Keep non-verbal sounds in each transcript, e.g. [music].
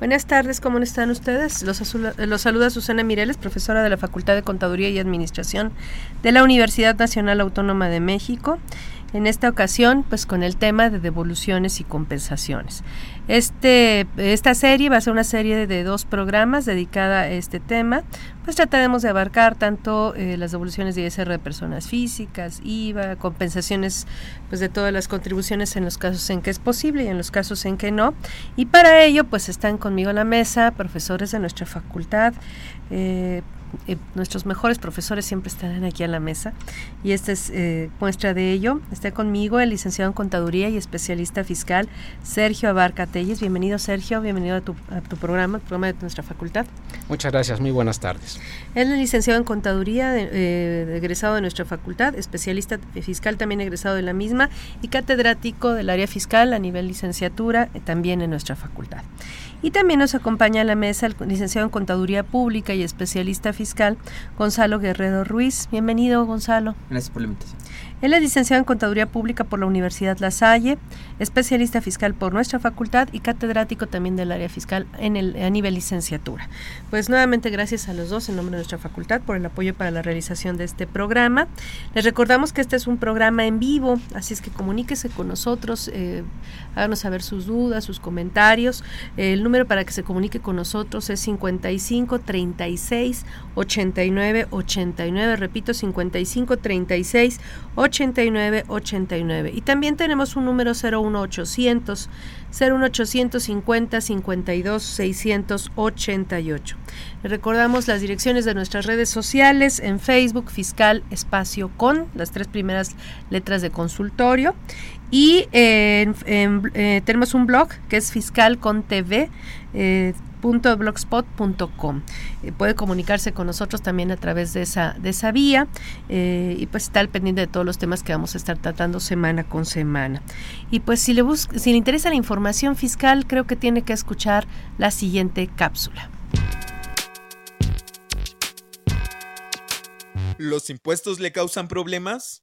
Buenas tardes, ¿cómo están ustedes? Los, los, saluda Susana Mireles, profesora de la Facultad de Contaduría y Administración de la Universidad Nacional Autónoma de México. En esta ocasión, pues con el tema de devoluciones y compensaciones. Este, esta serie va a ser una serie de dos programas dedicada a este tema. Pues trataremos de abarcar tanto eh, las devoluciones de ISR de personas físicas, IVA, compensaciones pues de todas las contribuciones en los casos en que es posible y en los casos en que no. Y para ello, pues están conmigo en la mesa profesores de nuestra facultad. Eh, eh, nuestros mejores profesores siempre estarán aquí a la mesa y esta es eh, muestra de ello. Está conmigo el licenciado en Contaduría y especialista fiscal Sergio Abarca Telles. Bienvenido Sergio, bienvenido a tu, a tu programa, programa de nuestra facultad. Muchas gracias, muy buenas tardes. Él es licenciado en Contaduría, eh, egresado de nuestra facultad, especialista fiscal también egresado de la misma y catedrático del área fiscal a nivel licenciatura también en nuestra facultad. Y también nos acompaña a la mesa el licenciado en Contaduría Pública y especialista fiscal Gonzalo Guerrero Ruiz. Bienvenido, Gonzalo. Gracias por la invitación. Él es licenciado en Contaduría Pública por la Universidad La Salle, especialista fiscal por nuestra facultad y catedrático también del área fiscal en el, a nivel licenciatura. Pues nuevamente gracias a los dos en nombre de nuestra facultad por el apoyo para la realización de este programa. Les recordamos que este es un programa en vivo, así es que comuníquese con nosotros, eh, háganos saber sus dudas, sus comentarios. el número para que se comunique con nosotros es 55 36 89 89, repito 55 36 89 89. Y también tenemos un número 01800 01850 52 688. Les recordamos las direcciones de nuestras redes sociales en Facebook Fiscal Espacio con las tres primeras letras de consultorio y eh, tenemos un blog que es fiscal con TV. Eh, blogspot.com. Eh, puede comunicarse con nosotros también a través de esa, de esa vía eh, y pues está al pendiente de todos los temas que vamos a estar tratando semana con semana. Y pues si le, busca, si le interesa la información fiscal, creo que tiene que escuchar la siguiente cápsula. ¿Los impuestos le causan problemas?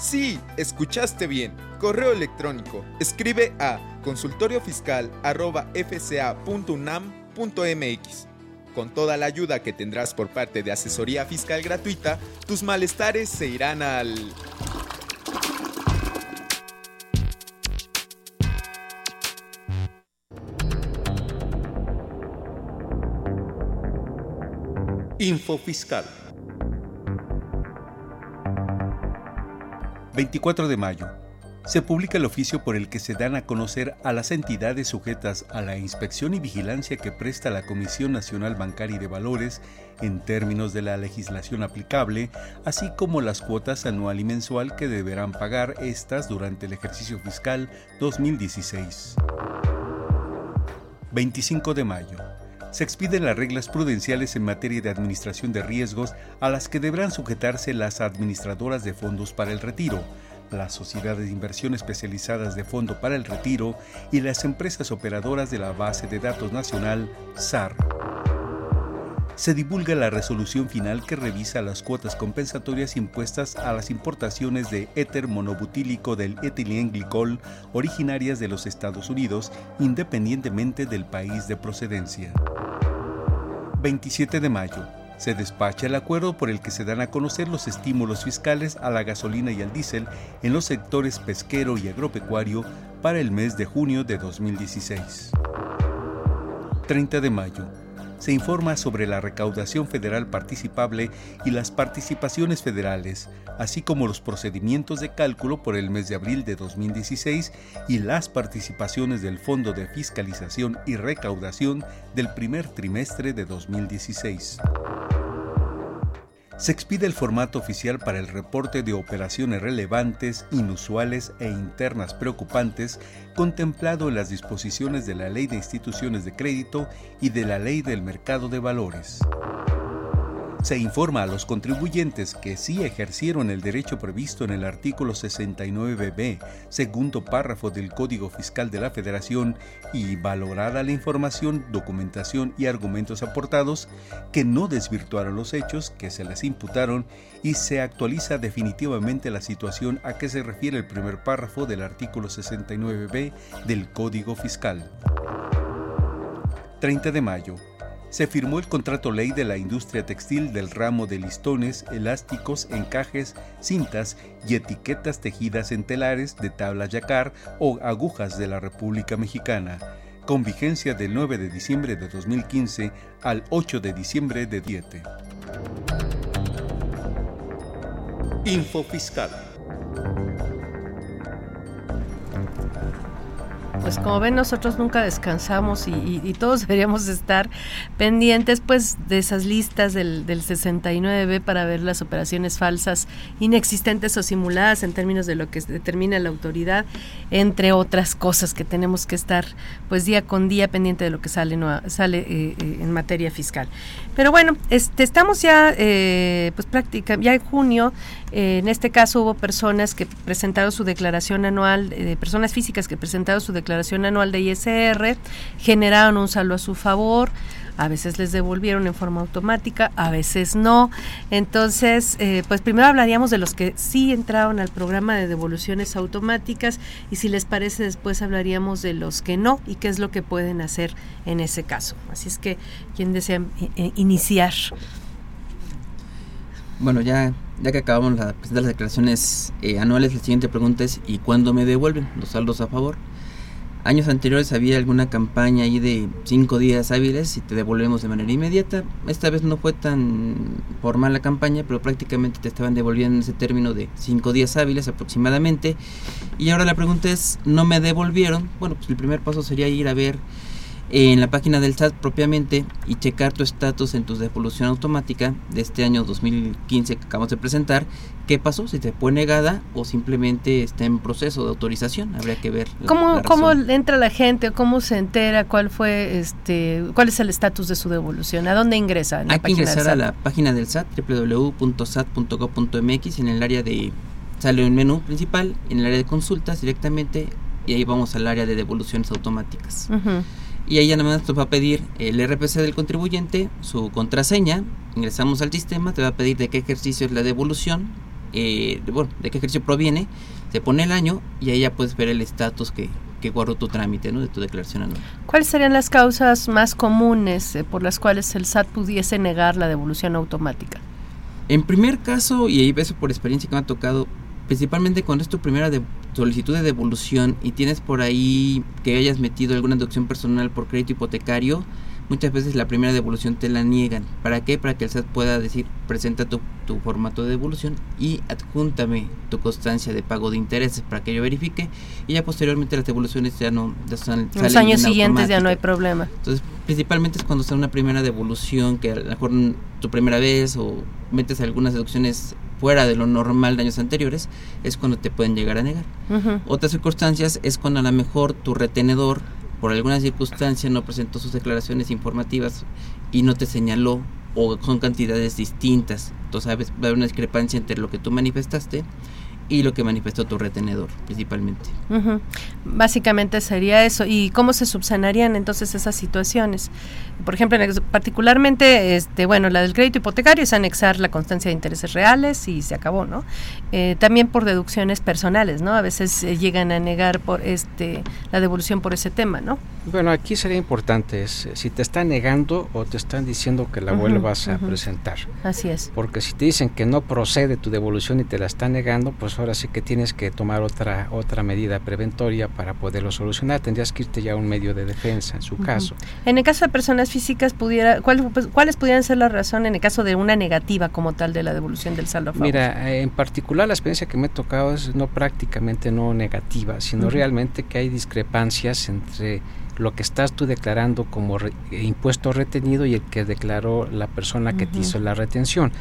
Sí, escuchaste bien. Correo electrónico. Escribe a consultoriofiscal.fca.unam.mx. Con toda la ayuda que tendrás por parte de asesoría fiscal gratuita, tus malestares se irán al... Info Fiscal. 24 de mayo. Se publica el oficio por el que se dan a conocer a las entidades sujetas a la inspección y vigilancia que presta la Comisión Nacional Bancaria y de Valores en términos de la legislación aplicable, así como las cuotas anual y mensual que deberán pagar estas durante el ejercicio fiscal 2016. 25 de mayo se expiden las reglas prudenciales en materia de administración de riesgos a las que deberán sujetarse las administradoras de fondos para el retiro, las sociedades de inversión especializadas de fondo para el retiro y las empresas operadoras de la base de datos nacional SAR. Se divulga la resolución final que revisa las cuotas compensatorias impuestas a las importaciones de éter monobutílico del etilenglicol originarias de los Estados Unidos, independientemente del país de procedencia. 27 de mayo. Se despacha el acuerdo por el que se dan a conocer los estímulos fiscales a la gasolina y al diésel en los sectores pesquero y agropecuario para el mes de junio de 2016. 30 de mayo se informa sobre la recaudación federal participable y las participaciones federales, así como los procedimientos de cálculo por el mes de abril de 2016 y las participaciones del Fondo de Fiscalización y Recaudación del primer trimestre de 2016 se expide el formato oficial para el reporte de operaciones relevantes, inusuales e internas preocupantes contemplado en las disposiciones de la Ley de Instituciones de Crédito y de la Ley del Mercado de Valores. Se informa a los contribuyentes que sí ejercieron el derecho previsto en el artículo 69b, segundo párrafo del Código Fiscal de la Federación y valorada la información, documentación y argumentos aportados, que no desvirtuaron los hechos que se les imputaron y se actualiza definitivamente la situación a que se refiere el primer párrafo del artículo 69b del Código Fiscal. 30 de mayo se firmó el contrato ley de la industria textil del ramo de listones, elásticos, encajes, cintas y etiquetas tejidas en telares de tabla yacar o agujas de la República Mexicana, con vigencia del 9 de diciembre de 2015 al 8 de diciembre de 2017. Info Fiscal. Pues como ven nosotros nunca descansamos y, todos [laughs] deberíamos estar pendientes pues de esas listas del, del 69B para ver las operaciones falsas inexistentes o simuladas en términos de lo que determina la autoridad, entre otras cosas que tenemos que estar pues día con día pendiente de lo que sale, no, sale eh, eh, en materia fiscal. Pero bueno, este, estamos ya eh, pues práctica, ya en junio, en este caso hubo personas que presentaron su declaración anual, personas físicas que presentaron su declaración anual de ISR, generaron un saldo a su favor, a veces les devolvieron en forma automática, a veces no. Entonces, eh, pues primero hablaríamos de los que sí entraron al programa de devoluciones automáticas y si les parece después hablaríamos de los que no y qué es lo que pueden hacer en ese caso. Así es que, ¿quién desea eh, iniciar? Bueno, ya, ya que acabamos de presentar las declaraciones eh, anuales, la siguiente pregunta es ¿y cuándo me devuelven los saldos a favor? Años anteriores había alguna campaña ahí de cinco días hábiles y te devolvemos de manera inmediata. Esta vez no fue tan formal la campaña, pero prácticamente te estaban devolviendo en ese término de cinco días hábiles aproximadamente. Y ahora la pregunta es, ¿no me devolvieron? Bueno, pues el primer paso sería ir a ver en la página del SAT propiamente y checar tu estatus en tu devolución automática de este año 2015 que acabamos de presentar. ¿Qué pasó? Si te fue negada o simplemente está en proceso de autorización. Habría que ver. ¿Cómo, ¿Cómo entra la gente? ¿Cómo se entera? ¿Cuál fue este cuál es el estatus de su devolución? ¿A dónde ingresa? Hay que ingresar a la página del SAT www.sat.gov.mx en el área de sale un menú principal en el área de consultas directamente y ahí vamos al área de devoluciones automáticas y ahí ya nada más te va a pedir el RPC del contribuyente, su contraseña, ingresamos al sistema, te va a pedir de qué ejercicio es la devolución, eh, bueno, de qué ejercicio proviene, te pone el año y ahí ya puedes ver el estatus que, que guardó tu trámite ¿no? de tu declaración anual. ¿Cuáles serían las causas más comunes eh, por las cuales el SAT pudiese negar la devolución automática? En primer caso, y ahí eso por experiencia que me ha tocado, principalmente cuando es tu primera solicitud de devolución y tienes por ahí que hayas metido alguna deducción personal por crédito hipotecario, muchas veces la primera devolución te la niegan. ¿Para qué? Para que el SAT pueda decir, presenta tu, formato de devolución y adjúntame tu constancia de pago de intereses para que yo verifique y ya posteriormente las devoluciones ya no ya están Los años siguientes ya no hay problema. Entonces, principalmente es cuando está una primera devolución que a lo mejor tu primera vez o metes algunas deducciones fuera de lo normal de años anteriores, es cuando te pueden llegar a negar. Otras circunstancias es cuando a lo mejor tu retenedor, por alguna circunstancia, no presentó sus declaraciones informativas y no te señaló o son cantidades distintas. Entonces va a haber una discrepancia entre lo que tú manifestaste y lo que manifestó tu retenedor, principalmente. Básicamente sería eso. ¿Y cómo se subsanarían entonces esas situaciones? Por ejemplo, particularmente, este, bueno, la del crédito hipotecario es anexar la constancia de intereses reales y se acabó, ¿no? Eh, también por deducciones personales, ¿no? A veces eh, llegan a negar por este la devolución por ese tema, ¿no? Bueno, aquí sería importante es, eh, si te están negando o te están diciendo que la vuelvas a presentar. Así es. Porque si te dicen que no procede tu devolución y te la están negando, pues ahora sí que tienes que tomar otra otra medida preventoria para poderlo solucionar. Tendrías que irte ya a un medio de defensa en su caso. En el caso de personas físicas, pudiera, pues, ¿cuáles pudieran ser la razón en el caso de una negativa como tal de la devolución del saldo a favor? Mira, en particular la experiencia que me ha tocado es no prácticamente no negativa, sino realmente que hay discrepancias entre lo que estás tú declarando como impuesto retenido y el que declaró la persona que te hizo la retención.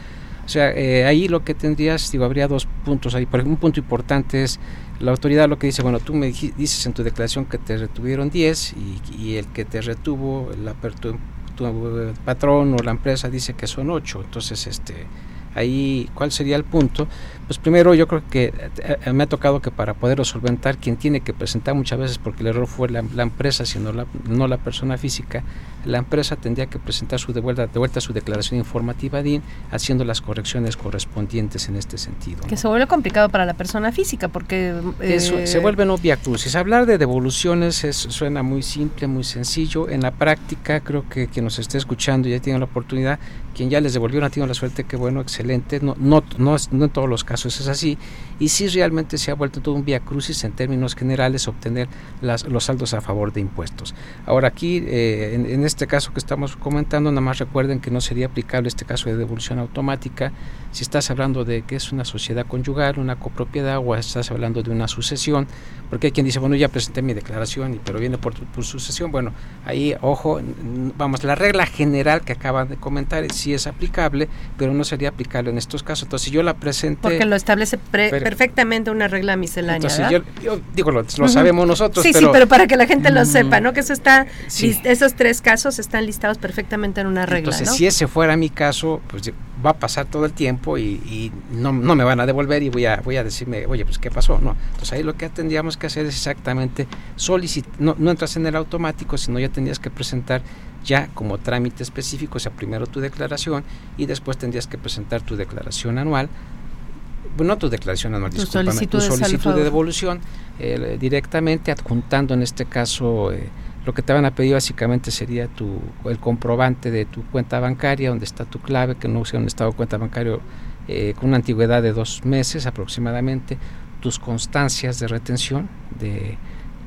O sea, eh, ahí lo que tendrías, digo, habría dos puntos ahí. Por ejemplo, un punto importante es la autoridad lo que dice, bueno, tú me dices en tu declaración que te retuvieron 10 y, el que te retuvo, la, tu, tu, eh, patrón o la empresa dice que son 8. Entonces, este ahí, ¿cuál sería el punto? Pues primero yo creo que eh, me ha tocado que para poderlo solventar, quien tiene que presentar muchas veces, porque el error fue la, empresa, sino la, no la persona física, la empresa tendría que presentar su de vuelta, de vuelta su declaración informativa DIN, haciendo las correcciones correspondientes en este sentido. Que se vuelve complicado para la persona física, porque... se eh, vuelve no via crucis. Hablar de devoluciones es, suena muy simple, muy sencillo. En la práctica, creo que quien nos esté escuchando ya tiene la oportunidad, quien ya les devolvió ha tenido la suerte, que bueno, excelente. No, no, no, no en todos los casos es así, y si realmente se ha vuelto todo un vía crucis en términos generales obtener las, los saldos a favor de impuestos. Ahora aquí, eh, en, este caso que estamos comentando, nada más recuerden que no sería aplicable este caso de devolución automática si estás hablando de que es una sociedad conyugal, una copropiedad o estás hablando de una sucesión, porque hay quien dice, bueno, ya presenté mi declaración, pero viene por, por sucesión. Bueno, ahí, ojo, vamos, la regla general que acaban de comentar sí es aplicable, pero no sería aplicable en estos casos. Entonces, si yo la presenté... Porque lo establece perfectamente una regla miscelánea. Entonces, yo, digo, lo, sabemos nosotros. Sí, sí, pero para que la gente lo sepa, ¿no? Que eso está, esos tres casos están listados perfectamente en una regla. Entonces, si ese fuera mi caso, pues va a pasar todo el tiempo y, no, no, me van a devolver y voy a, voy a decirme, oye, pues ¿qué pasó? No. Entonces ahí lo que tendríamos que hacer es exactamente solicitar, no, no entras en el automático, sino ya tendrías que presentar ya como trámite específico, o sea, primero tu declaración y después tendrías que presentar tu declaración anual. No tu declaración anual, tu solicitud, tu solicitud de, devolución eh, directamente adjuntando en este caso eh, lo que te van a pedir básicamente sería tu, el comprobante de tu cuenta bancaria, donde está tu clave, que no sea un estado de cuenta bancario eh, con una antigüedad de dos meses aproximadamente, tus constancias de retención, de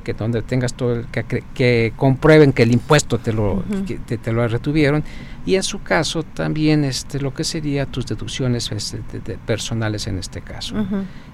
que donde tengas todo el, que, que, comprueben que el impuesto te lo, te, lo retuvieron. Y en su caso también este lo que sería tus deducciones este, personales en este caso.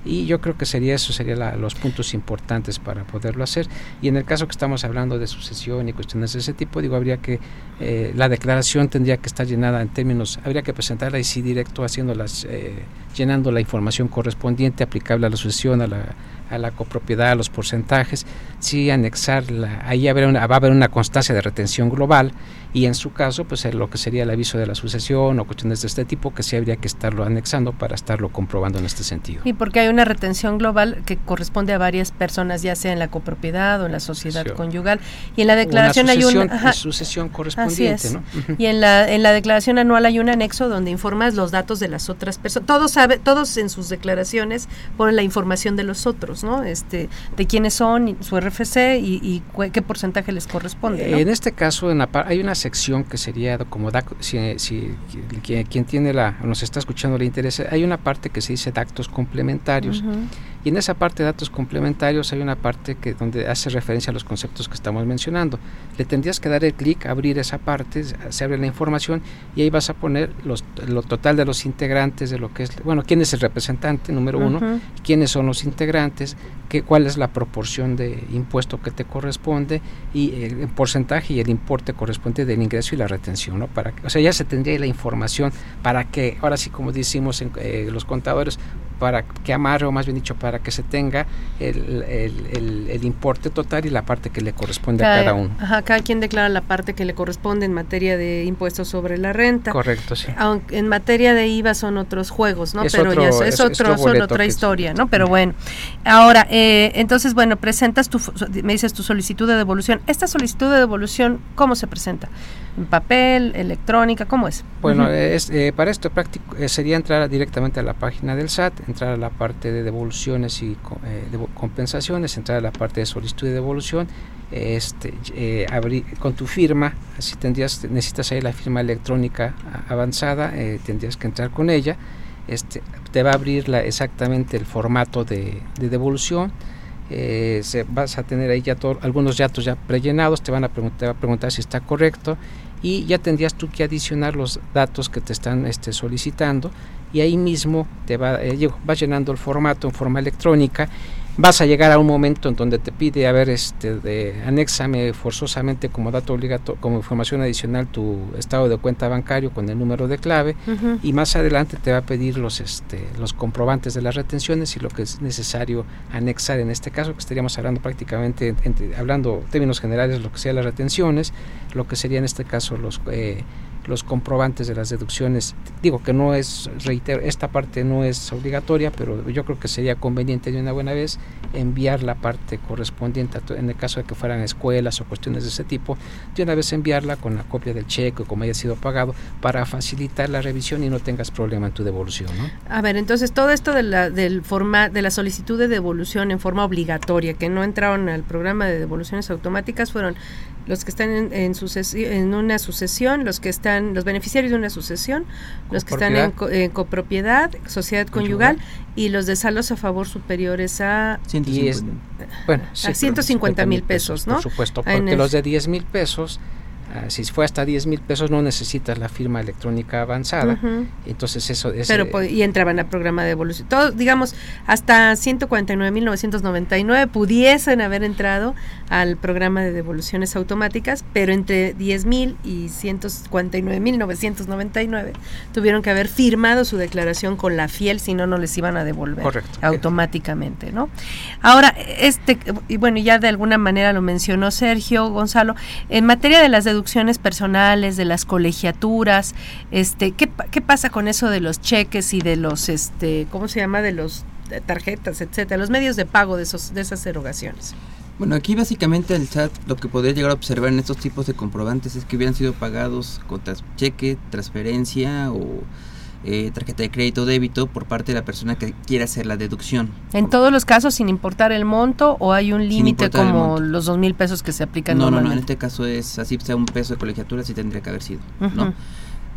Y yo creo que sería eso serían los puntos importantes para poderlo hacer. Y en el caso que estamos hablando de sucesión y cuestiones de ese tipo digo habría que eh, la declaración tendría que estar llenada en términos habría que presentarla y sí directo haciendo las eh, llenando la información correspondiente aplicable a la sucesión a la a la copropiedad, a los porcentajes, sí anexarla, ahí va a haber una constancia de retención global y en su caso, pues lo que sería el aviso de la sucesión o cuestiones de este tipo, que sí habría que estarlo anexando para estarlo comprobando en este sentido. Y porque hay una retención global que corresponde a varias personas, ya sea en la copropiedad o en la sociedad conyugal, y en la declaración hay una sucesión correspondiente, ¿no? Y en la en la declaración anual hay un anexo donde informas los datos de las otras personas. Todos sabe, todos en sus declaraciones ponen la información de los otros, ¿no? Este, de quiénes son, su RFC y, qué porcentaje les corresponde. En este caso, en la, hay una sección que sería como si, si, quien, tiene la nos está escuchando le interesa hay una parte que se dice datos complementarios y en esa parte de datos complementarios hay una parte que donde hace referencia a los conceptos que estamos mencionando le tendrías que dar el clic abrir esa parte se abre la información y ahí vas a poner los, lo total de los integrantes de lo que es bueno quién es el representante número uno quiénes son los integrantes qué, cuál es la proporción de impuesto que te corresponde y el porcentaje y el importe correspondiente del ingreso y la retención, ¿no? Para, o sea, ya se tendría la información para que, ahora sí como decimos en, eh, los contadores, para que amarre, o más bien dicho, para que se tenga el, el, el, importe total y la parte que le corresponde a cada uno. Ajá, cada quien declara la parte que le corresponde en materia de impuestos sobre la renta. Correcto, sí. Aunque en materia de IVA son otros juegos, ¿no? Pero ya es, otro, son otra historia, ¿no? Pero bueno. Ahora, eh, entonces, bueno, presentas tu, me dices tu solicitud de devolución. Esta solicitud de devolución, ¿cómo se presenta? ¿En papel, electrónica? ¿Cómo es? Bueno, es, eh, para esto práctico, eh, sería entrar directamente a la página del SAT, entrar a la parte de devoluciones y de compensaciones, entrar a la parte de solicitud de devolución este, eh, abrir, con tu firma, si tendrías, necesitas ahí la firma electrónica avanzada, eh, tendrías que entrar con ella, este, te va a abrir la, exactamente el formato de, devolución, eh, se, vas a tener ahí ya algunos datos ya prellenados, te van a preguntar, a preguntar si está correcto y ya tendrías tú que adicionar los datos que te están este, solicitando y ahí mismo te va, vas llenando el formato en forma electrónica vas a llegar a un momento en donde te pide, a ver, este, de, anéxame forzosamente como dato obligatorio, como información adicional tu estado de cuenta bancario con el número de clave y más adelante te va a pedir los, este, los comprobantes de las retenciones y lo que es necesario anexar en este caso, que estaríamos hablando prácticamente, hablando en términos generales, lo que sea las retenciones, lo que sería en este caso los... Eh, los comprobantes de las deducciones. Digo que no es, reitero, esta parte no es obligatoria, pero yo creo que sería conveniente de una buena vez enviar la parte correspondiente, en el caso de que fueran escuelas o cuestiones de ese tipo, de una vez enviarla con la copia del cheque o como haya sido pagado para facilitar la revisión y no tengas problema en tu devolución. ¿no? A ver, entonces todo esto de la, del forma, de la solicitud de devolución en forma obligatoria, que no entraron al programa de devoluciones automáticas, fueron los que están en, en, en una sucesión, los que están, los beneficiarios de una sucesión, los que están en, copropiedad, sociedad conyugal, y los de saldos a favor superiores a, 150, bueno, a 150 mil pesos, ¿no? Por supuesto, porque los de 10 mil pesos Ah, si fue hasta 10 mil pesos no necesitas la firma electrónica avanzada. Entonces eso es... Pero, y entraban al programa de devolución. Todos, digamos, hasta 149.999 pudiesen haber entrado al programa de devoluciones automáticas, pero entre 10 mil y 149.999 tuvieron que haber firmado su declaración con la fiel, si no, no les iban a devolver automáticamente, ¿no? Ahora, este, y bueno, ya de alguna manera lo mencionó Sergio Gonzalo, en materia de las deducciones, personales, de las colegiaturas, este, ¿qué, qué pasa con eso de los cheques y de los, este, ¿cómo se llama? De los tarjetas, etcétera, los medios de pago de, esos, de esas erogaciones. Bueno, aquí básicamente el chat lo que podría llegar a observar en estos tipos de comprobantes es que hubieran sido pagados con cheque, transferencia o eh, tarjeta de crédito o débito por parte de la persona que quiera hacer la deducción. ¿En todos los casos sin importar el monto o hay un límite como los dos mil pesos que se aplican no, No, no, en este caso es así sea un peso de colegiatura, sí tendría que haber sido, ¿no?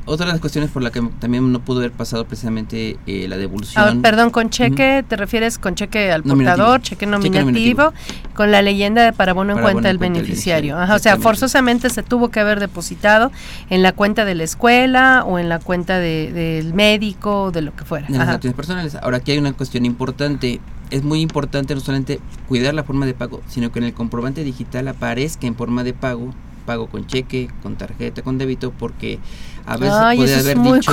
Otra de las cuestiones por la que también no pudo haber pasado precisamente eh, la devolución. perdón, con cheque, ¿te refieres con cheque al portador, cheque nominativo, con la leyenda de para bono en cuenta del beneficiario? o sea, forzosamente se tuvo que haber depositado en la cuenta de la escuela o en la cuenta del médico, o de lo que fuera. De las personales. Ahora, aquí hay una cuestión importante. Es muy importante no solamente cuidar la forma de pago, sino que en el comprobante digital aparezca en forma de pago pago con cheque, con tarjeta, con débito, porque a veces puede haber dicho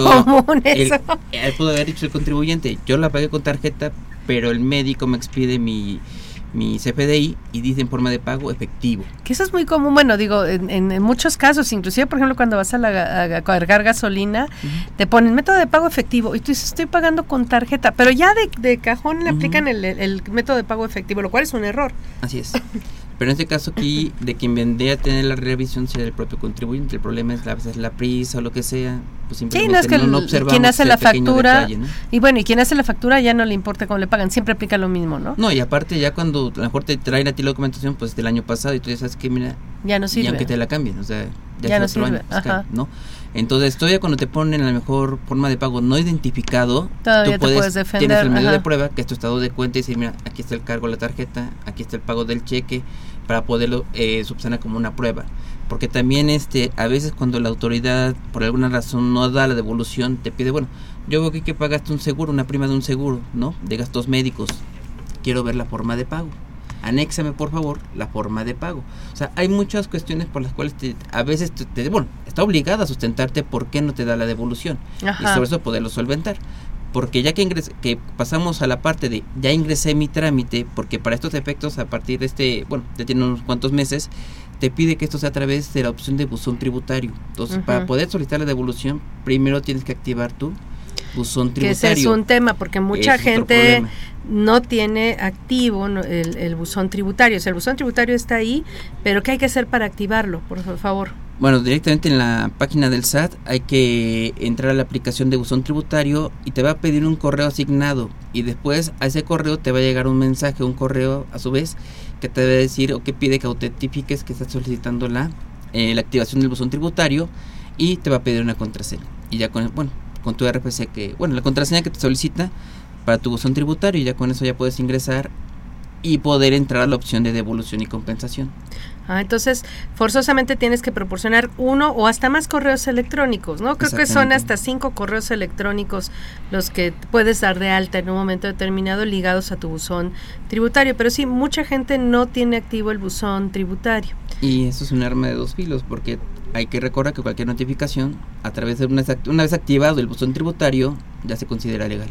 el, [laughs] puede haber dicho el contribuyente, yo la pagué con tarjeta, pero el médico me expide mi mi CFDI y dice en forma de pago efectivo. Que eso es muy común, bueno, digo, en, muchos casos, inclusive por ejemplo cuando vas a, la, cargar gasolina, te ponen método de pago efectivo y tú dices, estoy pagando con tarjeta, pero ya de, cajón le aplican el, el, método de pago efectivo, lo cual es un error. Así es. [laughs] Pero en este caso aquí, [laughs] de quien vendría a tener la revisión sería el propio contribuyente. El problema es a veces la prisa o lo que sea. Pues simplemente sí, no es que no, observamos quien hace la factura. Y bueno, y quien hace la factura ya no le importa cómo le pagan, siempre aplica lo mismo, ¿no? No, y aparte ya cuando a lo mejor te traen a ti la documentación pues del año pasado y tú ya sabes que mira. Ya no sirve. Y aunque te la cambien, o sea, ya, no sirve. Pues, ¿no? Entonces, todavía cuando te ponen la mejor forma de pago no identificado, tú puedes, defender. Tienes el medio de prueba, que es tu estado de cuenta, y decir, mira, aquí está el cargo de la tarjeta, aquí está el pago del cheque, para poderlo eh, subsanar como una prueba. Porque también este a veces cuando la autoridad por alguna razón no da la devolución, te pide, bueno, yo veo que, que pagaste un seguro, una prima de un seguro, ¿no? De gastos médicos. Quiero ver la forma de pago. Anéxame por favor la forma de pago. O sea, hay muchas cuestiones por las cuales a veces te, bueno, está obligada a sustentarte por qué no te da la devolución y sobre eso poderlo solventar porque ya que, ingres, que pasamos a la parte de ya ingresé mi trámite, porque para estos efectos a partir de este, bueno, ya tiene unos cuantos meses, te pide que esto sea a través de la opción de buzón tributario. Entonces, para poder solicitar la devolución, primero tienes que activar tu buzón tributario. Que ese es un tema, porque mucha gente no tiene activo el, el, buzón tributario. O sea, el buzón tributario está ahí, pero ¿qué hay que hacer para activarlo, por favor? Bueno, directamente en la página del SAT hay que entrar a la aplicación de buzón tributario y te va a pedir un correo asignado y después a ese correo te va a llegar un mensaje, un correo a su vez que te debe decir o que pide que autentifiques que estás solicitando la, eh, la activación del buzón tributario y te va a pedir una contraseña. Y ya con, bueno, con tu RPC que, bueno, la contraseña que te solicita para tu buzón tributario y ya con eso ya puedes ingresar y poder entrar a la opción de devolución y compensación. Ah, entonces, forzosamente tienes que proporcionar uno o hasta más correos electrónicos, ¿no? Creo que son hasta cinco correos electrónicos los que puedes dar de alta en un momento determinado ligados a tu buzón tributario. Pero sí, mucha gente no tiene activo el buzón tributario. Y eso es un arma de dos filos, porque hay que recordar que cualquier notificación, a través de una, una vez activado el buzón tributario, ya se considera legal.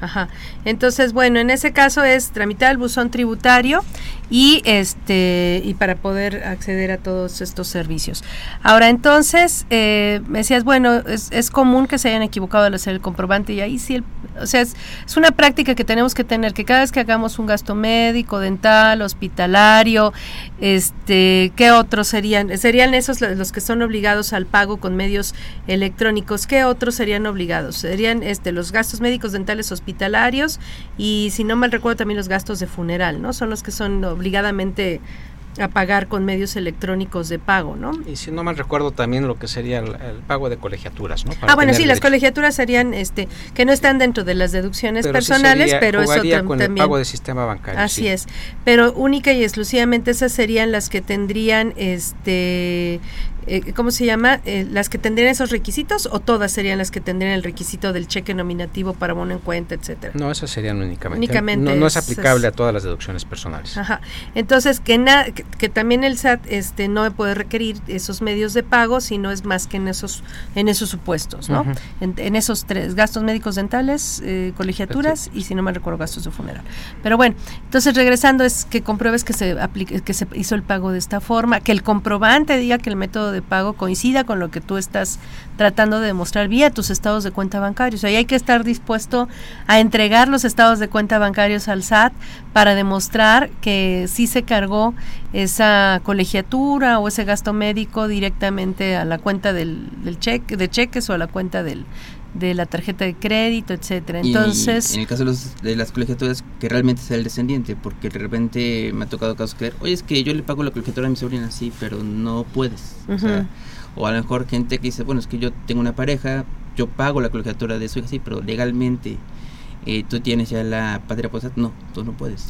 Ajá. Entonces, bueno, en ese caso es tramitar el buzón tributario y este y para poder acceder a todos estos servicios. Ahora, entonces, eh, me decías, bueno, es, es, común que se hayan equivocado al hacer el comprobante y ahí sí, el, o sea, es, es, una práctica que tenemos que tener, que cada vez que hagamos un gasto médico, dental, hospitalario, este, ¿qué otros serían? Serían esos los que son obligados al pago con medios electrónicos. ¿Qué otros serían obligados? Serían este los gastos médicos, dentales, hospitalarios y si no mal recuerdo también los gastos de funeral, ¿no? Son los que son obligadamente a pagar con medios electrónicos de pago, ¿no? Y si no mal recuerdo también lo que sería el, pago de colegiaturas, ¿no? ah, bueno, sí, las colegiaturas serían, este, que no están dentro de las deducciones personales, pero eso con también. El pago de sistema bancario. Así es, pero única y exclusivamente esas serían las que tendrían, este, eh, ¿cómo se llama? Eh, las que tendrían esos requisitos o todas serían las que tendrían el requisito del cheque nominativo para bono en cuenta, etcétera. No, esas serían únicamente. únicamente no, es, aplicable a todas las deducciones personales. Ajá. Entonces que, que, también el SAT este no puede requerir esos medios de pago si no es más que en esos en esos supuestos, ¿no? en, esos tres gastos médicos dentales, eh, colegiaturas y si no me recuerdo gastos de funeral. Pero bueno, entonces regresando es que compruebes que se aplique, que se hizo el pago de esta forma, que el comprobante diga que el método de pago coincida con lo que tú estás tratando de demostrar vía tus estados de cuenta bancarios. Ahí hay que estar dispuesto a entregar los estados de cuenta bancarios al SAT para demostrar que sí se cargó esa colegiatura o ese gasto médico directamente a la cuenta del, cheque, de cheques o a la cuenta del, de la tarjeta de crédito, etcétera. Entonces, en el caso de, las colegiaturas que realmente sea el descendiente, porque de repente me ha tocado casos que, oye, es que yo le pago la colegiatura a mi sobrina, sí, pero no puedes. o, a lo mejor gente que dice, bueno, es que yo tengo una pareja, yo pago la colegiatura de su hija, sí, pero legalmente eh, tú tienes ya la patria potestad, no, tú no puedes.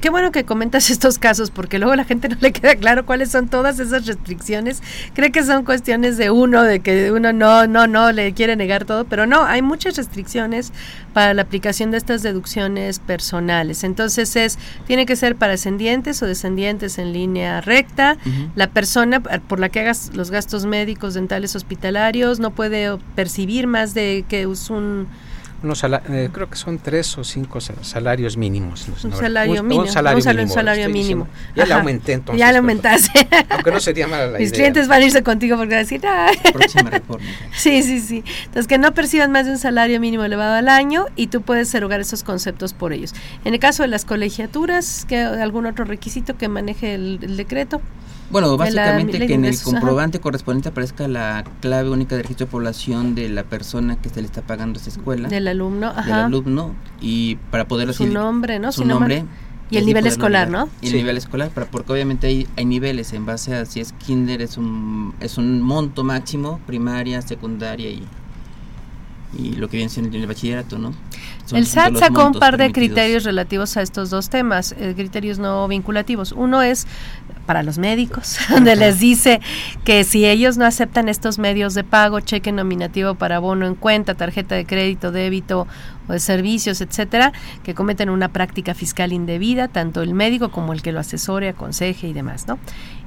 Qué bueno que comentas [laughs] estos casos porque luego la gente no le queda claro cuáles son todas esas restricciones. Cree que son cuestiones de uno, de que uno no, no, no le quiere negar todo, pero no, hay muchas restricciones para la aplicación de estas deducciones personales. Entonces es, tiene que ser para ascendientes o descendientes en línea recta. La persona por la que hagas los gastos médicos, dentales, hospitalarios, no puede percibir más de que es un eh, creo que son tres o cinco salarios mínimos. Un salario mínimo. Un salario, mínimo, salario mínimo. Ya le aumenté entonces. Ya le aumentaste. Aunque no sería mala la Mis clientes van a irse contigo porque van a decir, Próxima reforma. [laughs] sí, sí, sí. Entonces, que no perciban más de un salario mínimo elevado al año y tú puedes erogar esos conceptos por ellos. En el caso de las colegiaturas, que algún otro requisito que maneje el decreto. Bueno, básicamente que en el comprobante correspondiente aparezca la clave única de registro de población de la persona que se le está pagando esa escuela. Del alumno, ajá. Del alumno y para poder Su nombre, ¿no? Su nombre. Y el nivel escolar, ¿no? Y el nivel escolar, para, porque obviamente hay, hay niveles en base a si es kinder, es un, es un monto máximo, primaria, secundaria y y lo que viene siendo el bachillerato, ¿no? el SAT sacó un par de criterios relativos a estos dos temas, eh, criterios no vinculativos. Uno es para los médicos, [laughs] donde les dice que si ellos no aceptan estos medios de pago, cheque nominativo para bono en cuenta, tarjeta de crédito, débito o de servicios, etcétera, que cometen una práctica fiscal indebida, tanto el médico como el que lo asesore, aconseje y demás, ¿no?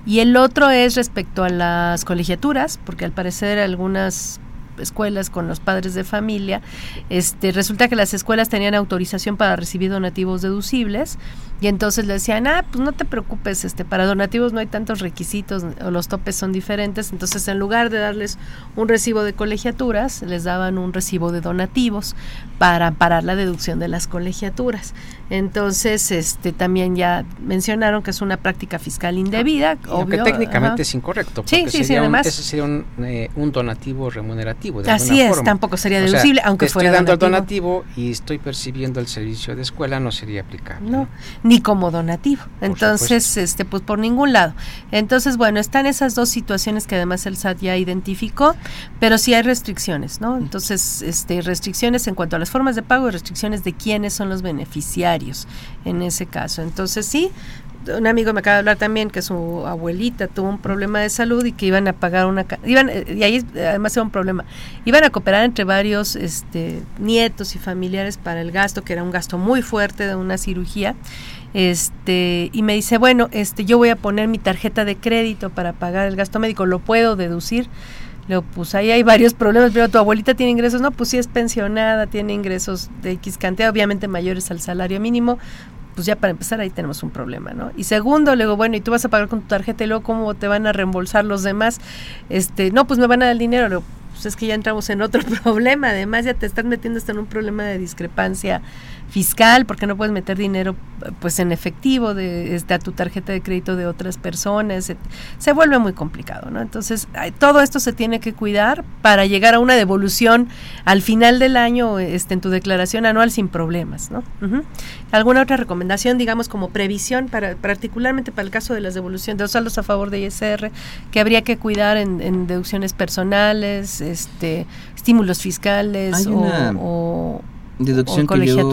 Y el otro es respecto a las colegiaturas, porque al parecer algunas escuelas con los padres de familia, este, resulta que las escuelas tenían autorización para recibir donativos deducibles y entonces le decían, ah, pues no te preocupes, este, para donativos no hay tantos requisitos o los topes son diferentes, entonces en lugar de darles un recibo de colegiaturas, les daban un recibo de donativos para parar la deducción de las colegiaturas. Entonces, este, también ya mencionaron que es una práctica fiscal indebida, obvio. Que técnicamente es incorrecto. Sí, sí, sí, además. ese sería un, eh, un donativo remunerativo. De Así es, tampoco sería deducible, aunque te fuera estoy dando donativo. el donativo y estoy percibiendo el servicio de escuela, no sería aplicable. No, ni como donativo. Entonces, este, pues por ningún lado. Entonces, bueno, están esas dos situaciones que además el SAT ya identificó, pero sí hay restricciones, ¿no? Entonces, este, restricciones en cuanto a las formas de pago y restricciones de quiénes son los beneficiarios en ese caso. Entonces, sí, un amigo me acaba de hablar también que su abuelita tuvo un problema de salud y que iban a pagar una iban eh, y ahí además era un problema iban a cooperar entre varios este nietos y familiares para el gasto que era un gasto muy fuerte de una cirugía este y me dice bueno este yo voy a poner mi tarjeta de crédito para pagar el gasto médico lo puedo deducir le pues ahí hay varios problemas, pero tu abuelita tiene ingresos, no, pues sí es pensionada, tiene ingresos de X cantidad, obviamente mayores al salario mínimo, pues ya para empezar ahí tenemos un problema, ¿no? Y segundo, luego, bueno, y tú vas a pagar con tu tarjeta y luego cómo te van a reembolsar los demás, este, no, pues me van a dar el dinero, luego, pues es que ya entramos en otro [laughs] problema, además ya te estás metiendo hasta en un problema de discrepancia fiscal, porque no puedes meter dinero pues en efectivo de, este, a tu tarjeta de crédito de otras personas, se, vuelve muy complicado, ¿no? Entonces, todo esto se tiene que cuidar para llegar a una devolución al final del año este, en tu declaración anual sin problemas, ¿no? ¿Alguna otra recomendación, digamos, como previsión, para particularmente para el caso de las devoluciones de los saldos a favor de ISR, que habría que cuidar en, deducciones personales, este, estímulos fiscales o deducción que yo,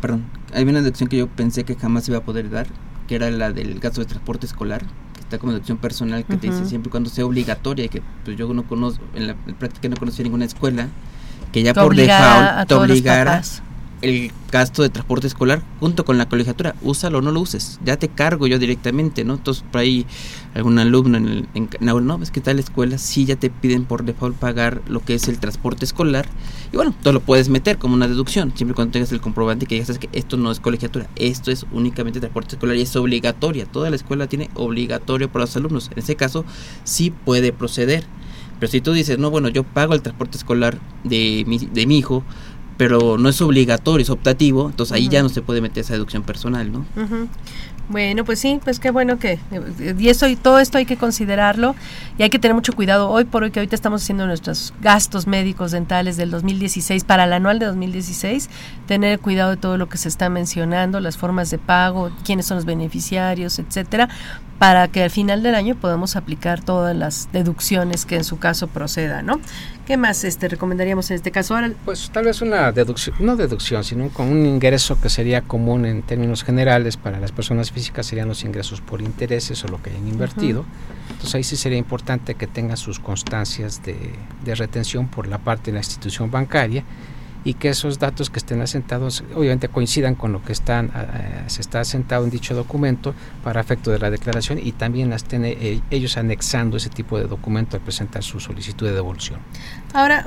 perdón, hay una deducción que yo pensé que jamás iba a poder dar, que era la del gasto de transporte escolar, que está como deducción personal que te dice siempre cuando sea obligatoria, que pues yo no conozco, en la, práctica no conocí ninguna escuela que ya por default te obligara el gasto de transporte escolar junto con la colegiatura, úsalo o no lo uses, ya te cargo yo directamente, ¿no? Entonces, por ahí algún alumno en el, en, no, es que tal escuela sí ya te piden por default pagar lo que es el transporte escolar. Y bueno, tú lo puedes meter como una deducción, siempre cuando tengas el comprobante que digas que esto no es colegiatura, esto es únicamente transporte escolar y es obligatoria, toda la escuela tiene obligatorio para los alumnos, en ese caso sí puede proceder. Pero si tú dices, no, bueno, yo pago el transporte escolar de mi, de mi hijo, pero no es obligatorio, es optativo, entonces ahí ya no se puede meter esa deducción personal, ¿no? Bueno, pues sí, pues qué bueno que y eso y todo esto hay que considerarlo y hay que tener mucho cuidado hoy por hoy que ahorita estamos haciendo nuestros gastos médicos dentales del 2016 para el anual de 2016, tener cuidado de todo lo que se está mencionando, las formas de pago, quiénes son los beneficiarios, etcétera, para que al final del año podamos aplicar todas las deducciones que en su caso proceda, ¿no? ¿Qué más este recomendaríamos en este caso? Ahora, pues tal vez una deducción, no deducción, sino con un ingreso que sería común en términos generales para las personas físicas serían los ingresos por intereses o lo que hayan invertido. Entonces ahí sí sería importante que tengan sus constancias de, de retención por la parte de la institución bancaria y que esos datos que estén asentados obviamente coincidan con lo que están eh, se está asentado en dicho documento para efecto de la declaración y también estén eh, ellos anexando ese tipo de documento al presentar su solicitud de devolución. Ahora,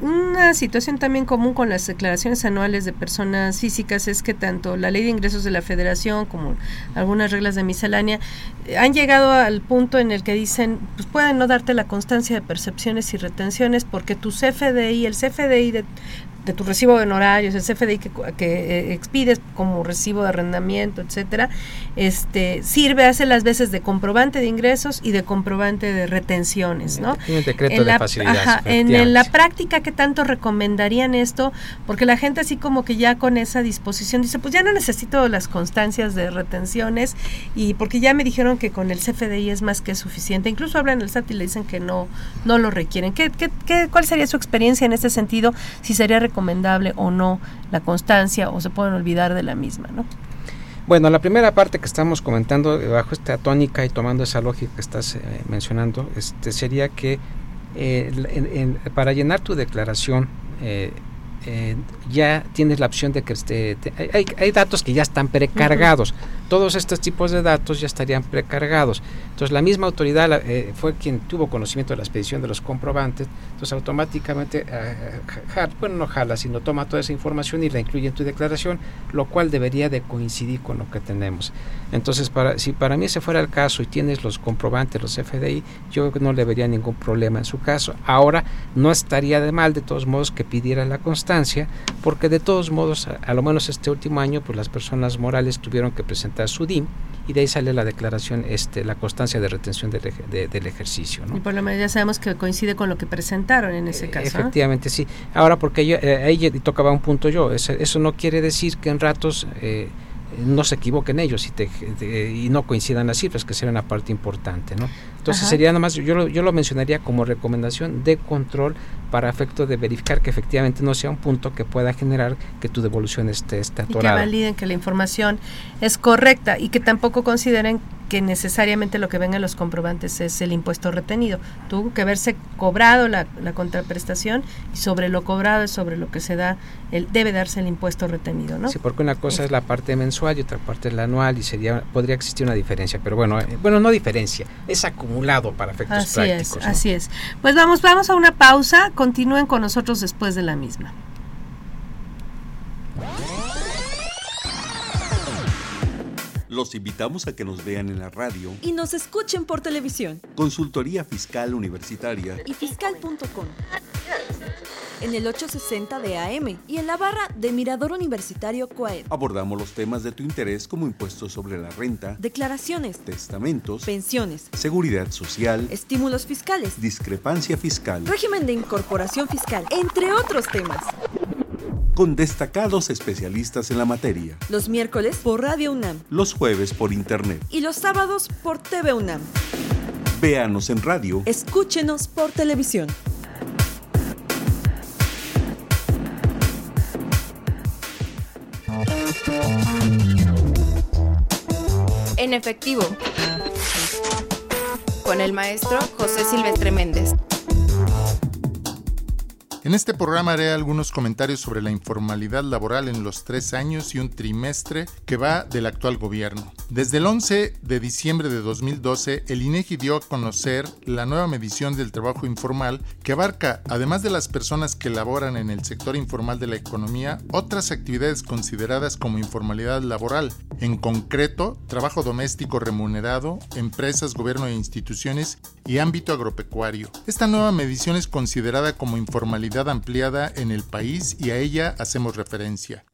una situación también común con las declaraciones anuales de personas físicas es que tanto la ley de ingresos de la federación como algunas reglas de miscelánea eh, han llegado al punto en el que dicen, pues pueden no darte la constancia de percepciones y retenciones porque tu CFDI, el CFDI de, de tu recibo de honorarios, el CFDI que, que eh, expides como recibo de arrendamiento, etcétera, este sirve, hace las veces de comprobante de ingresos y de comprobante de retenciones, ¿no? decreto en de la, en la práctica, ¿qué tanto recomendarían esto? Porque la gente así como que ya con esa disposición dice, pues ya no necesito las constancias de retenciones y porque ya me dijeron que con el CFDI es más que suficiente. Incluso hablan el SAT y le dicen que no, no lo requieren. ¿Qué, qué, qué, ¿Cuál sería su experiencia en este sentido? Si sería recomendable o no la constancia o se pueden olvidar de la misma, ¿no? Bueno, la primera parte que estamos comentando eh, bajo esta tónica y tomando esa lógica que estás eh, mencionando, este sería que eh, para llenar tu declaración ya tienes la opción de que este, hay, datos que ya están precargados. Todos estos tipos de datos ya estarían precargados. Entonces la misma autoridad eh, fue quien tuvo conocimiento de la expedición de los comprobantes. Entonces automáticamente, eh, bueno, no jala, sino toma toda esa información y la incluye en tu declaración, lo cual debería de coincidir con lo que tenemos. Entonces, para, si para mí ese fuera el caso y tienes los comprobantes, los FDI, yo no le vería ningún problema en su caso. Ahora, no estaría de mal, de todos modos, que pidiera la constancia, porque de todos modos, a, lo menos este último año, pues las personas morales tuvieron que presentar su DIM y de ahí sale la declaración, este, la constancia de retención del, del ejercicio. ¿no? Y por lo menos ya sabemos que coincide con lo que presentaron en ese caso. Efectivamente, sí. Ahora, porque yo, eh, ahí tocaba un punto yo, eso, eso no quiere decir que en ratos... Eh, no se equivoquen ellos y, te, y no coincidan las cifras, que sería una parte importante. ¿no? Entonces sería nada más, yo lo, yo lo mencionaría como recomendación de control para efecto de verificar que efectivamente no sea un punto que pueda generar que tu devolución esté, esté atorada. Y que validen que la información es correcta y que tampoco consideren que necesariamente lo que venga en los comprobantes es el impuesto retenido. Tuvo que haberse cobrado la, contraprestación y sobre lo cobrado es sobre lo que se da, el, debe darse el impuesto retenido, ¿no? Sí, porque una cosa es la parte mensual y otra parte es la anual y sería podría existir una diferencia, pero bueno, eh, bueno, no diferencia, es acumulado para efectos así prácticos. Es, Así es. Pues vamos, vamos a una pausa, continúen con nosotros después de la misma. Los invitamos a que nos vean en la radio y nos escuchen por televisión. Consultoría Fiscal Universitaria y fiscal.com. En el 860 de AM y en la barra de Mirador Universitario Coed. Abordamos los temas de tu interés como impuestos sobre la renta, declaraciones, testamentos, pensiones, seguridad social, estímulos fiscales, discrepancia fiscal, régimen de incorporación fiscal, entre otros temas con destacados especialistas en la materia. Los miércoles por Radio UNAM. Los jueves por Internet. Y los sábados por TV UNAM. Véanos en radio. Escúchenos por televisión. En efectivo. Con el maestro José Silvestre Méndez. En este programa haré algunos comentarios sobre la informalidad laboral en los tres años y un trimestre que va del actual gobierno. Desde el 11 de diciembre de 2012, el INEGI dio a conocer la nueva medición del trabajo informal que abarca, además de las personas que laboran en el sector informal de la economía, otras actividades consideradas como informalidad laboral, en concreto, trabajo doméstico remunerado, empresas, gobierno e instituciones y ámbito agropecuario. Esta nueva medición es considerada como informalidad ampliada en el país y a ella hacemos referencia.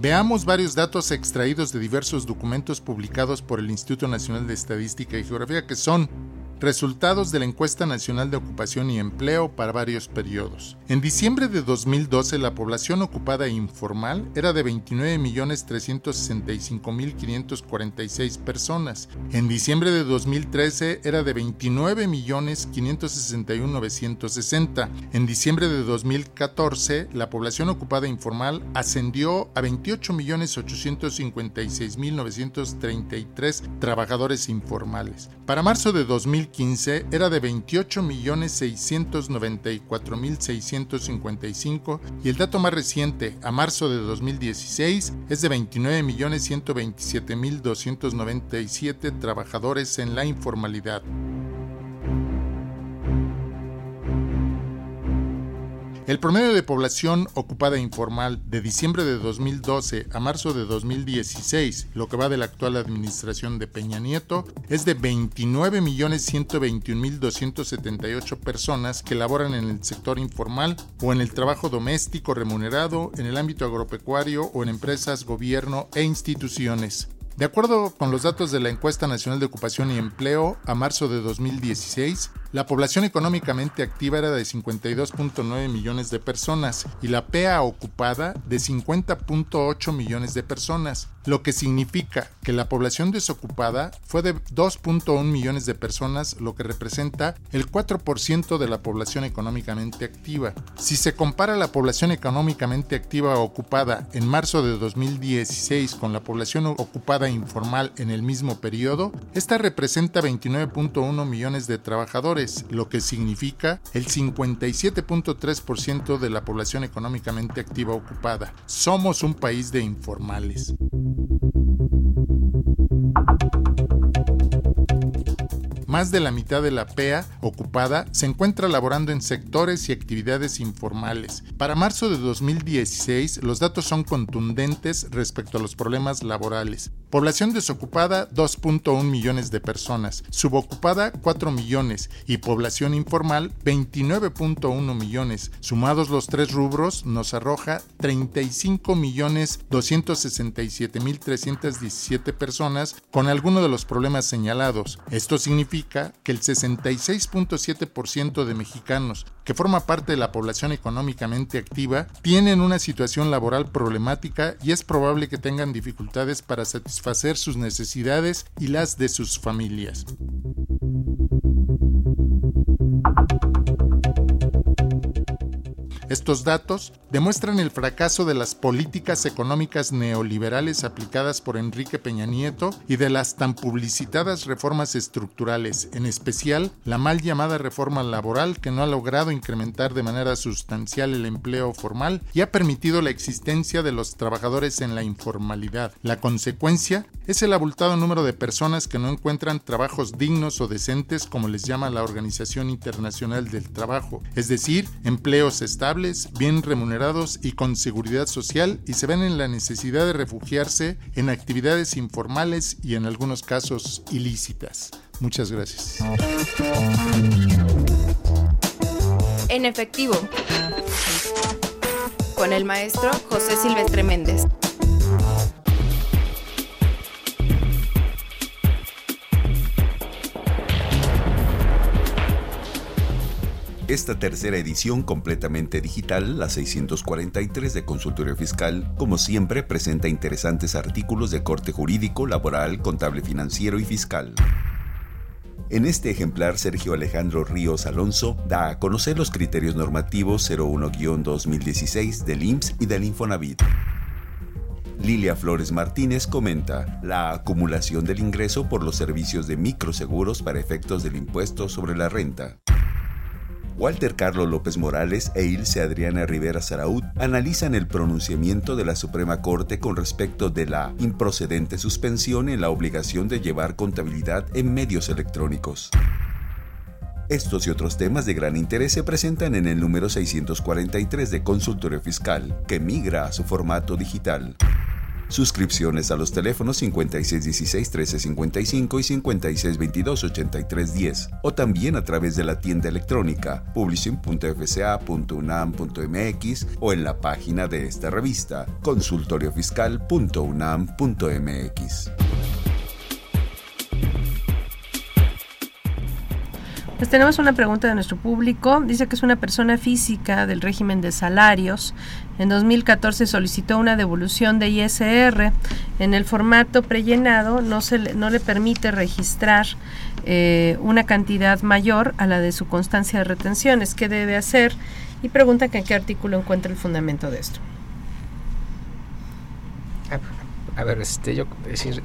Veamos varios datos extraídos de diversos documentos publicados por el Instituto Nacional de Estadística y Geografía que son Resultados de la encuesta nacional de ocupación y empleo para varios periodos. En diciembre de 2012 la población ocupada e informal era de 29.365.546 personas. En diciembre de 2013 era de 29.561.960. En diciembre de 2014 la población ocupada e informal ascendió a 28.856.933 trabajadores informales. Para marzo de 2015 2015 era de 28.694.655 y el dato más reciente, a marzo de 2016, es de 29.127.297 trabajadores en la informalidad. El promedio de población ocupada informal de diciembre de 2012 a marzo de 2016, lo que va de la actual administración de Peña Nieto, es de 29.121.278 personas que laboran en el sector informal o en el trabajo doméstico remunerado, en el ámbito agropecuario o en empresas, gobierno e instituciones. De acuerdo con los datos de la Encuesta Nacional de Ocupación y Empleo, a marzo de 2016, la población económicamente activa era de 52.9 millones de personas y la PEA ocupada de 50.8 millones de personas, lo que significa que la población desocupada fue de 2.1 millones de personas, lo que representa el 4% de la población económicamente activa. Si se compara la población económicamente activa ocupada en marzo de 2016 con la población ocupada informal en el mismo periodo, esta representa 29.1 millones de trabajadores lo que significa el 57.3% de la población económicamente activa ocupada. Somos un país de informales. thank you Más de la mitad de la PEA ocupada se encuentra laborando en sectores y actividades informales. Para marzo de 2016, los datos son contundentes respecto a los problemas laborales. Población desocupada 2.1 millones de personas, subocupada 4 millones y población informal 29.1 millones. Sumados los tres rubros nos arroja 35 millones 267 mil 317 personas con alguno de los problemas señalados. Esto significa que el 66.7% de mexicanos que forma parte de la población económicamente activa tienen una situación laboral problemática y es probable que tengan dificultades para satisfacer satisfacer sus necesidades y las de sus familias. Estos datos demuestran el fracaso de las políticas económicas neoliberales aplicadas por Enrique Peña Nieto y de las tan publicitadas reformas estructurales, en especial la mal llamada reforma laboral que no ha logrado incrementar de manera sustancial el empleo formal y ha permitido la existencia de los trabajadores en la informalidad. La consecuencia es el abultado número de personas que no encuentran trabajos dignos o decentes como les llama la Organización Internacional del Trabajo, es decir, empleos estables bien remunerados y con seguridad social y se ven en la necesidad de refugiarse en actividades informales y en algunos casos ilícitas. Muchas gracias. En efectivo, con el maestro José Silvestre Méndez. Esta tercera edición completamente digital, la 643 de Consultorio Fiscal, como siempre presenta interesantes artículos de corte jurídico, laboral, contable financiero y fiscal. En este ejemplar, Sergio Alejandro Ríos Alonso da a conocer los criterios normativos 01-2016 del IMSS y del Infonavit. Lilia Flores Martínez comenta la acumulación del ingreso por los servicios de microseguros para efectos del impuesto sobre la renta. Walter Carlos López Morales e Ilse Adriana Rivera Saraud analizan el pronunciamiento de la Suprema Corte con respecto de la improcedente suspensión en la obligación de llevar contabilidad en medios electrónicos. Estos y otros temas de gran interés se presentan en el número 643 de Consultorio Fiscal, que migra a su formato digital. Suscripciones a los teléfonos 5616-1355 y 5622-8310 o también a través de la tienda electrónica publishing.fca.unam.mx o en la página de esta revista consultoriofiscal.unam.mx. Pues tenemos una pregunta de nuestro público. Dice que es una persona física del régimen de salarios. En 2014 solicitó una devolución de ISR. En el formato prellenado no, se le, no le permite registrar eh, una cantidad mayor a la de su constancia de retenciones. ¿Qué debe hacer? Y pregunta en qué artículo encuentra el fundamento de esto. A ver, este, yo decir,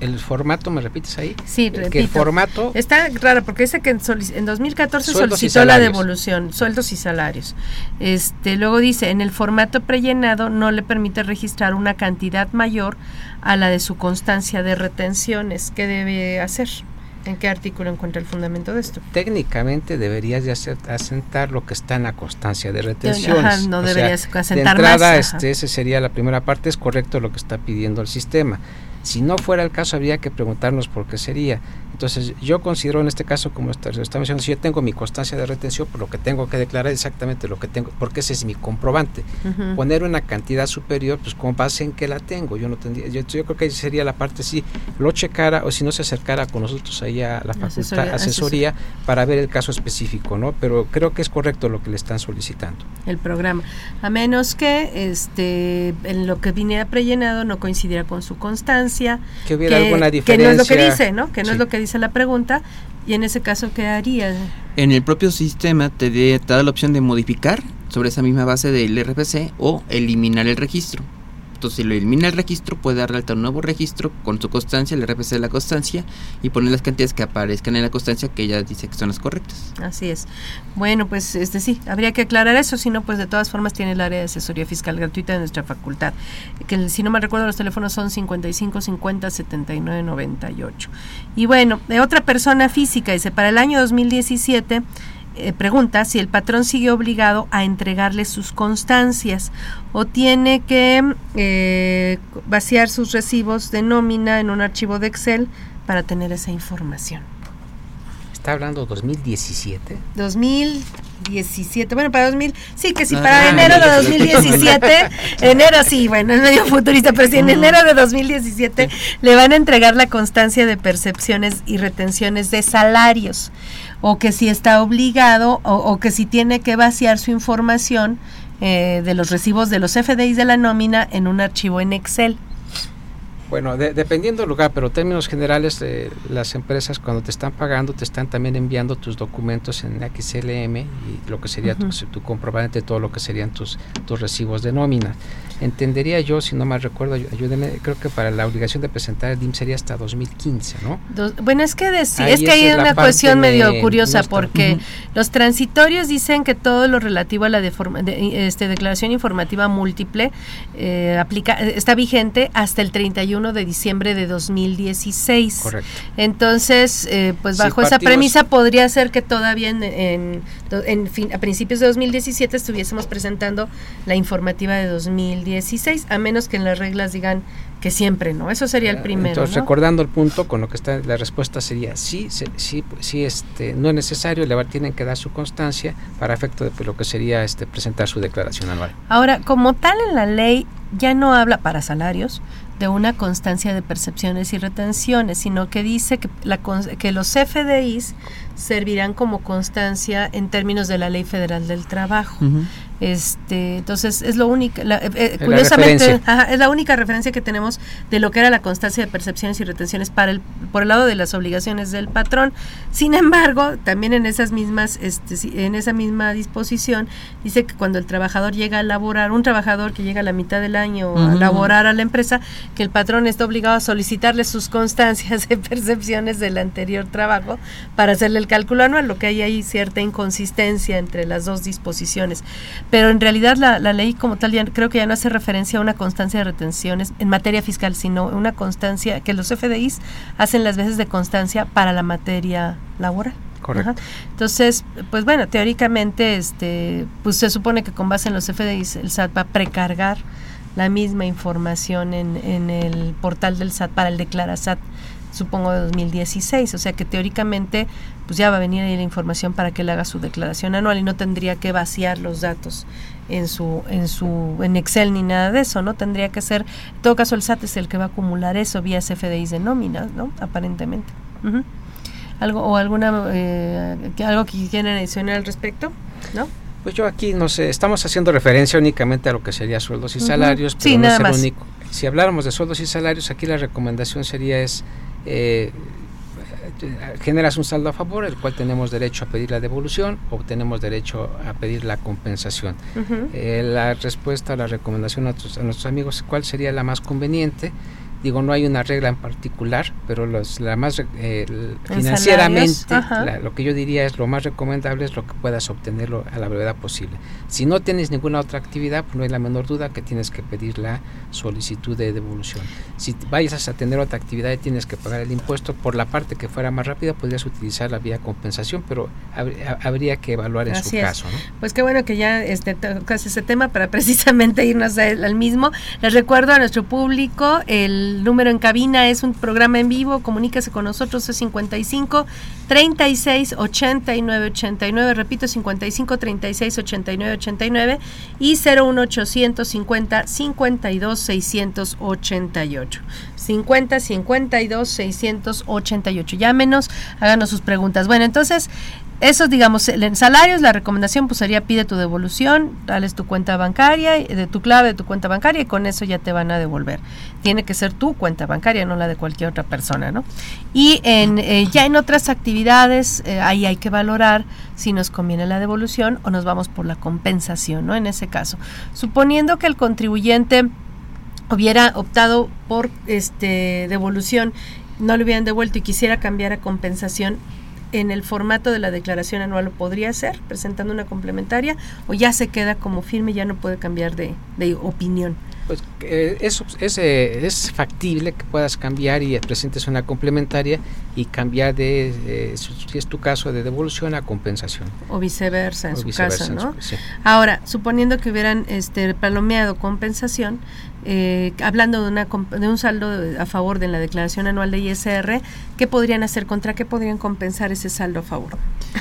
el, formato, ¿me repites ahí? Sí, repito. Que el formato... Está raro, porque dice que en, en 2014 solicitó la devolución, sueldos y salarios. Este, luego dice, en el formato prellenado no le permite registrar una cantidad mayor a la de su constancia de retenciones. ¿Qué debe hacer? ¿En qué artículo encuentra el fundamento de esto? Técnicamente deberías de hacer, asentar lo que está en la constancia de retenciones. no deberías asentar de entrada, más. Este, esa sería la primera parte, es correcto lo que está pidiendo el sistema. Si no fuera el caso, habría que preguntarnos por qué sería. Entonces, yo considero en este caso, como está mencionando, si yo tengo mi constancia de retención, por lo que tengo que declarar exactamente lo que tengo, porque ese es mi comprobante. Poner una cantidad superior, pues con base en que la tengo. Yo no tendría, yo, yo creo que sería la parte si lo checara o si no se acercara con nosotros ahí a la facultad, asesoría, asesoría para ver el caso específico, ¿no? Pero creo que es correcto lo que le están solicitando. El programa. A menos que este en lo que viniera prellenado no coincidiera con su constancia. Que hubiera alguna diferencia. Que no es lo que dice, ¿no? Que no sí. es lo que dice la pregunta y en ese caso qué haría en el propio sistema te, de, te da la opción de modificar sobre esa misma base del RPC o eliminar el registro Entonces, si lo elimina el registro, puede darle alta un nuevo registro con su constancia, el RFC de la constancia, y poner las cantidades que aparezcan en la constancia que ella dice que son las correctas. Así es. Bueno, pues este sí, habría que aclarar eso, si no, pues de todas formas tiene el área de asesoría fiscal gratuita de nuestra facultad. Que si no me recuerdo, los teléfonos son 55 50 79 98. Y bueno, de otra persona física, dice, para el año 2017 eh, pregunta si el patrón sigue obligado a entregarle sus constancias o tiene que eh, vaciar sus recibos de nómina en un archivo de Excel para tener esa información. ¿Está hablando 2017? 2017, bueno, para 2000, sí, que sí, para enero de 2017, [laughs] enero sí, bueno, es medio futurista, pero si en enero de 2017 le van a entregar la constancia de percepciones y retenciones de salarios o que si está obligado o, que si tiene que vaciar su información eh, de los recibos de los FDIs de la nómina en un archivo en Excel. Bueno, dependiendo del lugar, pero en términos generales, eh, las empresas cuando te están pagando te están también enviando tus documentos en XLM y lo que sería tu, tu, comprobante de todo lo que serían tus, tus recibos de nómina. Entendería yo, si no mal recuerdo, ayúdeme, creo que para la obligación de presentar el DIM sería hasta 2015, ¿no? bueno, es que es que hay una cuestión medio curiosa porque los transitorios dicen que todo lo relativo a la este, declaración informativa múltiple eh, aplica, está vigente hasta el 31 de diciembre de 2016. Correcto. Entonces, eh, pues bajo esa premisa podría ser que todavía en, en, en fin, a principios de 2017 estuviésemos presentando la informativa de 2016 16, a menos que en las reglas digan que siempre no. Eso sería el primero. Entonces, recordando el punto, con lo que está, la respuesta sería sí, sí, sí, este, no es necesario, le tienen que dar su constancia para efecto de pues, lo que sería este, presentar su declaración anual. Ahora, como tal en la ley ya no habla para salarios de una constancia de percepciones y retenciones, sino que dice que, la, que los FDIs servirán como constancia en términos de la Ley Federal del Trabajo. Este, entonces es lo único, eh, eh, curiosamente, es la única referencia que tenemos de lo que era la constancia de percepciones y retenciones para el, por el lado de las obligaciones del patrón. Sin embargo, también en esas mismas, este, en esa misma disposición dice que cuando el trabajador llega a laborar, un trabajador que llega a la mitad del año a laborar a la empresa, que el patrón está obligado a solicitarle sus constancias [laughs] de percepciones del anterior trabajo para hacerle el cálculo anual, lo que hay ahí cierta inconsistencia entre las dos disposiciones pero en realidad la, ley como tal ya creo que ya no hace referencia a una constancia de retenciones en materia fiscal, sino una constancia que los FDIs hacen las veces de constancia para la materia laboral. Correcto. Entonces, pues bueno, teóricamente, este, pues se supone que con base en los FDIs el SAT va a precargar la misma información en, en el portal del SAT para el DeclaraSAT supongo de 2016, o sea que teóricamente pues ya va a venir ahí la información para que él haga su declaración anual y no tendría que vaciar los datos en su en su en Excel ni nada de eso, ¿no? Tendría que ser en todo caso el SAT es el que va a acumular eso vía CFDIs de nómina, ¿no? Aparentemente. Algo o alguna eh, algo que quieran adicionar al respecto, ¿no? Pues yo aquí no sé, estamos haciendo referencia únicamente a lo que sería sueldos y salarios, pero no es el único. Si habláramos de sueldos y salarios, aquí la recomendación sería es eh, generas un saldo a favor, el cual tenemos derecho a pedir la devolución o tenemos derecho a pedir la compensación. Eh, la respuesta, la recomendación a, a, nuestros amigos, ¿cuál sería la más conveniente? Digo, no hay una regla en particular, pero los, la más eh, financieramente, lo que yo diría es lo más recomendable es lo que puedas obtenerlo a la brevedad posible. Si no tienes ninguna otra actividad, pues no hay la menor duda que tienes que pedir la solicitud de devolución. Si vayas a tener otra actividad y tienes que pagar el impuesto, por la parte que fuera más rápida, podrías utilizar la vía compensación, pero habría que evaluar en su caso. Pues qué bueno que ya este, tocas ese tema para [laughs] precisamente irnos al mismo. Les recuerdo a nuestro público el el número en cabina es un programa en vivo, comuníquese con nosotros, es 55 36 89 89, repito, 55 36 89 89 y 01 850 52 688. 50 52 688. Llámenos, háganos sus preguntas. Bueno, entonces eso, digamos, en salarios, la recomendación pues sería pide tu devolución, dales tu cuenta bancaria, de tu clave de tu cuenta bancaria y con eso ya te van a devolver. Tiene que ser tu cuenta bancaria, no la de cualquier otra persona, ¿no? Y en, eh, ya en otras actividades, eh, ahí hay que valorar si nos conviene la devolución o nos vamos por la compensación, ¿no? En ese caso, suponiendo que el contribuyente hubiera optado por este devolución, no lo hubieran devuelto y quisiera cambiar a compensación, en el formato de la declaración anual lo podría hacer, presentando una complementaria, o ya se queda como firme y ya no puede cambiar de, de opinión pues eh, es, es, eh, es, factible que puedas cambiar y presentes una complementaria y cambiar de, eh, si es tu caso, de devolución a compensación. O viceversa en su caso, ¿no? Ahora, suponiendo que hubieran este, palomeado compensación, hablando de, una, de un saldo a favor de la declaración anual de ISR, ¿qué podrían hacer? ¿Contra qué podrían compensar ese saldo a favor?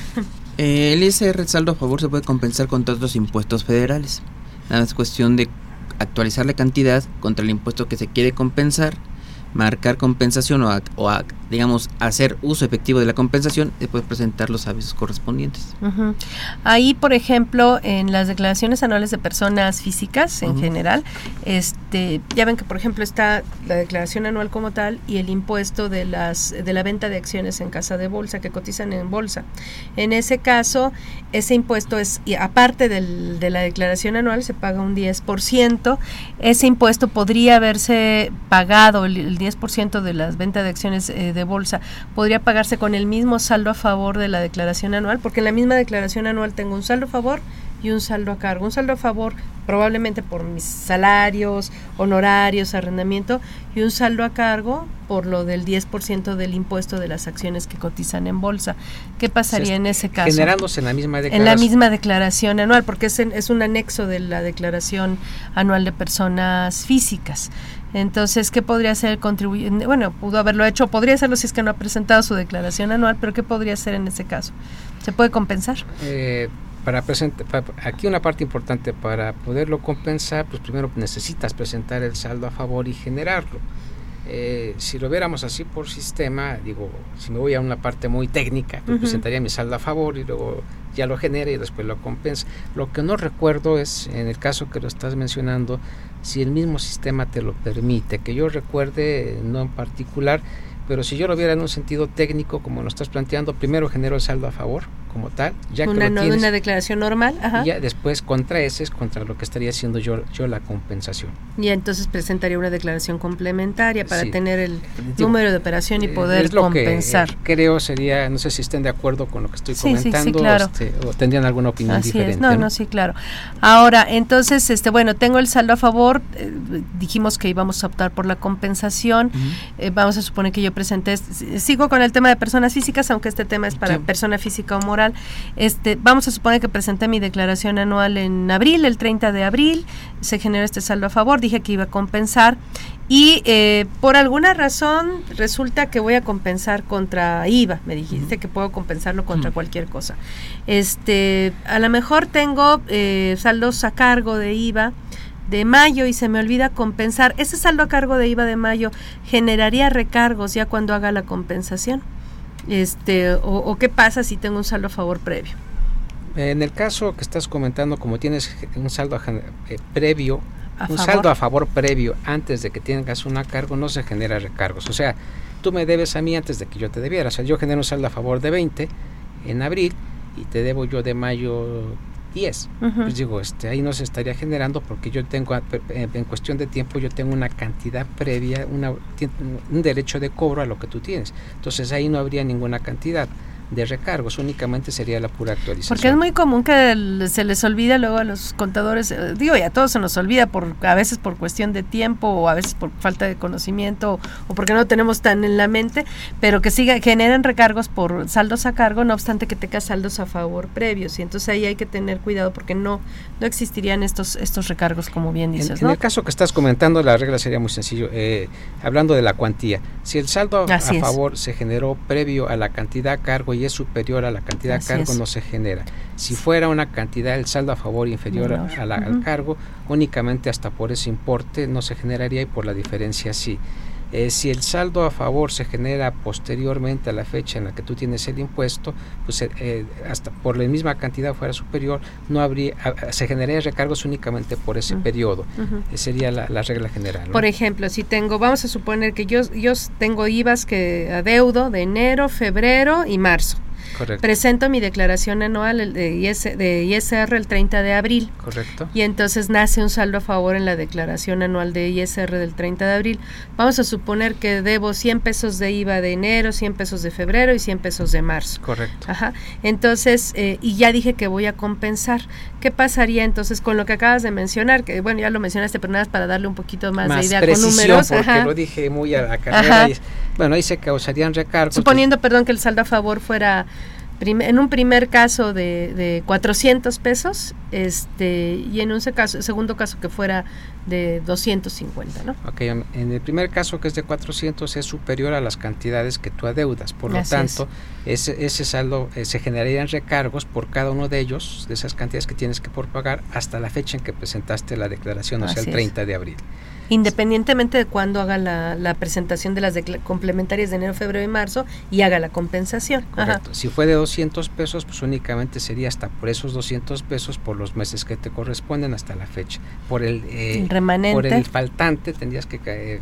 [laughs] el ISR, el saldo a favor, se puede compensar contra otros impuestos federales. Nada es cuestión de actualizar la cantidad contra el impuesto que se quiere compensar, marcar compensación o, o digamos, hacer uso efectivo de la compensación, después presentar los avisos correspondientes. Ahí, por ejemplo, en las declaraciones anuales de personas físicas en general, este, ya ven que, por ejemplo, está la declaración anual como tal y el impuesto de las de la venta de acciones en casa de bolsa que cotizan en bolsa. En ese caso, ese impuesto es, y aparte del, de la declaración anual, se paga un 10%. Ese impuesto podría haberse pagado, el, 10% de las ventas de acciones eh, de bolsa podría pagarse con el mismo saldo a favor de la declaración anual, porque en la misma declaración anual tengo un saldo a favor y un saldo a cargo. Un saldo a favor probablemente por mis salarios, honorarios, arrendamiento y un saldo a cargo por lo del 10% del impuesto de las acciones que cotizan en bolsa. ¿Qué pasaría en ese caso? Generándose en la misma declaración. En la misma declaración anual, porque es, es un anexo de la declaración anual de personas físicas. Entonces, ¿qué podría hacer el contribuyente? Bueno, pudo haberlo hecho, podría hacerlo si es que no ha presentado su declaración anual, pero ¿qué podría hacer en ese caso? ¿Se puede compensar? Eh, para presentar, aquí una parte importante, para poderlo compensar, pues primero necesitas presentar el saldo a favor y generarlo. Eh, si lo viéramos así por sistema, digo, si me voy a una parte muy técnica, pues presentaría mi saldo a favor y luego ya lo genera y después lo compensa. Lo que no recuerdo es, en el caso que lo estás mencionando, si el mismo sistema te lo permite. Que yo recuerde, no en particular, pero si yo lo viera en un sentido técnico, como lo estás planteando, primero genero el saldo a favor, como tal, ya que una, una declaración normal, y ya después contra ese es contra lo que estaría haciendo yo, yo la compensación. Y entonces presentaría una declaración complementaria para tener el número de operación y eh, poder compensar. Eh, creo sería, no sé si estén de acuerdo con lo que estoy comentando este, o tendrían alguna opinión diferente. No, no, sí, claro. Ahora, entonces, este, bueno, tengo el saldo a favor, eh, dijimos que íbamos a optar por la compensación, vamos a suponer que yo presenté, sigo con el tema de personas físicas, aunque este tema es para persona física o moral. Este, vamos a suponer que presenté mi declaración anual en abril, el 30 de abril, se generó este saldo a favor, dije que iba a compensar y eh, por alguna razón resulta que voy a compensar contra IVA, me dijiste que puedo compensarlo contra cualquier cosa. Este, a lo mejor tengo eh, saldos a cargo de IVA de mayo y se me olvida compensar. Ese saldo a cargo de IVA de mayo generaría recargos ya cuando haga la compensación este o, qué pasa si tengo un saldo a favor previo. En el caso que estás comentando, como tienes un saldo eh, previo, un saldo a favor previo antes de que tengas una cargo, no se genera recargos. O sea, tú me debes a mí antes de que yo te debiera. O sea, yo genero un saldo a favor de 20 en abril y te debo yo de mayo 10. Pues digo, este, ahí no se estaría generando porque yo tengo, en cuestión de tiempo, yo tengo una cantidad previa, una, un derecho de cobro a lo que tú tienes. Entonces ahí no habría ninguna cantidad de recargos, únicamente sería la pura actualización. Porque es muy común que se les olvida luego a los contadores, eh, digo, y a todos se nos olvida por a veces por cuestión de tiempo o a veces por falta de conocimiento o porque no tenemos tan en la mente, pero que siga generan recargos por saldos a cargo, no obstante que tenga saldos a favor previos y entonces ahí hay que tener cuidado porque no no existirían estos estos recargos como bien dices. En, en el caso que estás comentando la regla sería muy sencillo, eh, hablando de la cuantía, si el saldo a, favor se generó previo a la cantidad a cargo es superior a la cantidad de cargo, no se genera. Si fuera una cantidad, el saldo a favor inferior a la, al cargo, únicamente hasta por ese importe no se generaría y por la diferencia sí. Eh, si el saldo a favor se genera posteriormente a la fecha en la que tú tienes el impuesto, pues eh, eh, hasta por la misma cantidad fuera superior, no habría, se generaría recargos únicamente por ese periodo. sería la, regla general. Por ejemplo, si tengo, vamos a suponer que yo, yo tengo IVAs que adeudo de enero, febrero y marzo. Presento mi declaración anual de, de ISR el 30 de abril. Correcto. Y entonces nace un saldo a favor en la declaración anual de ISR del 30 de abril. Vamos a suponer que debo 100 pesos de IVA de enero, 100 pesos de febrero y 100 pesos de marzo. Correcto. Ajá. Entonces, eh, y ya dije que voy a compensar. ¿Qué pasaría entonces con lo que acabas de mencionar? Que bueno, ya lo mencionaste, pero nada más para darle un poquito más, de idea con números. Porque lo dije muy a la carrera. Bueno, ahí se causarían recargos. Suponiendo, perdón, que el saldo a favor fuera en un primer caso de, de 400 pesos este y en un caso, segundo caso que fuera de 250, ¿no? Ok, en el primer caso que es de 400 es superior a las cantidades que tú adeudas, por lo tanto, ese, ese saldo eh, se generarían recargos por cada uno de ellos, de esas cantidades que tienes que por pagar hasta la fecha en que presentaste la declaración, o sea, el 30 de abril independientemente de cuándo haga la, presentación de las complementarias de enero, febrero y marzo y haga la compensación. Correcto. Si fue de 200 pesos, pues únicamente sería hasta por esos 200 pesos por los meses que te corresponden hasta la fecha. Por el, eh, remanente. Por el faltante tendrías que,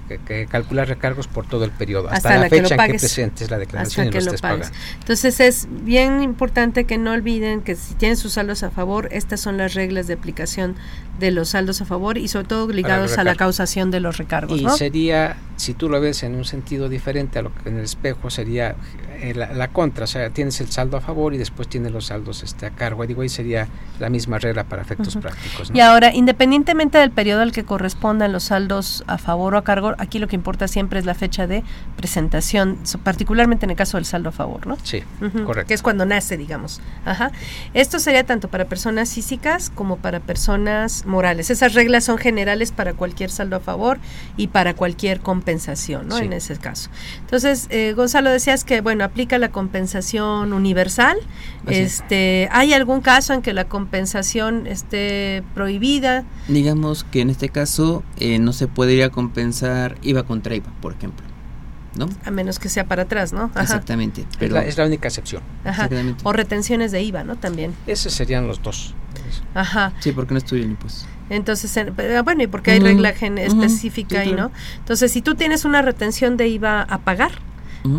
calcular recargos por todo el periodo, hasta, la, fecha en que presentes la declaración y lo, estés pagando. Entonces es bien importante que no olviden que si tienen sus saldos a favor, estas son las reglas de aplicación de los saldos a favor y sobre todo ligados a la causación de los recargos. Y sería, si tú lo ves en un sentido diferente a lo que en el espejo, sería eh, la, contra, o sea, tienes el saldo a favor y después tienes los saldos este, a cargo. Digo, ahí sería la misma regla para efectos prácticos. Y ahora, independientemente del periodo al que correspondan los saldos a favor o a cargo, aquí lo que importa siempre es la fecha de presentación, particularmente en el caso del saldo a favor, ¿no? Sí, correcto. Que es cuando nace, digamos. Ajá. Esto sería tanto para personas físicas como para personas morales. Esas reglas son generales para cualquier saldo a favor y para cualquier compensación, ¿no? En ese caso. Entonces, eh, Gonzalo, decías que, bueno, aplica la compensación universal. este, ¿Hay algún caso en que la compensación esté prohibida? Digamos que en este caso eh, no se podría compensar IVA contra IVA, por ejemplo. ¿No? A menos que sea para atrás, ¿no? Exactamente. Pero es, la, única excepción. O retenciones de IVA, ¿no? También. Esos serían los dos. Ajá. Sí, porque no estudian impuestos. Entonces, ah, bueno, y porque hay regla específica ahí, ¿no? Entonces, si tú tienes una retención de IVA a pagar,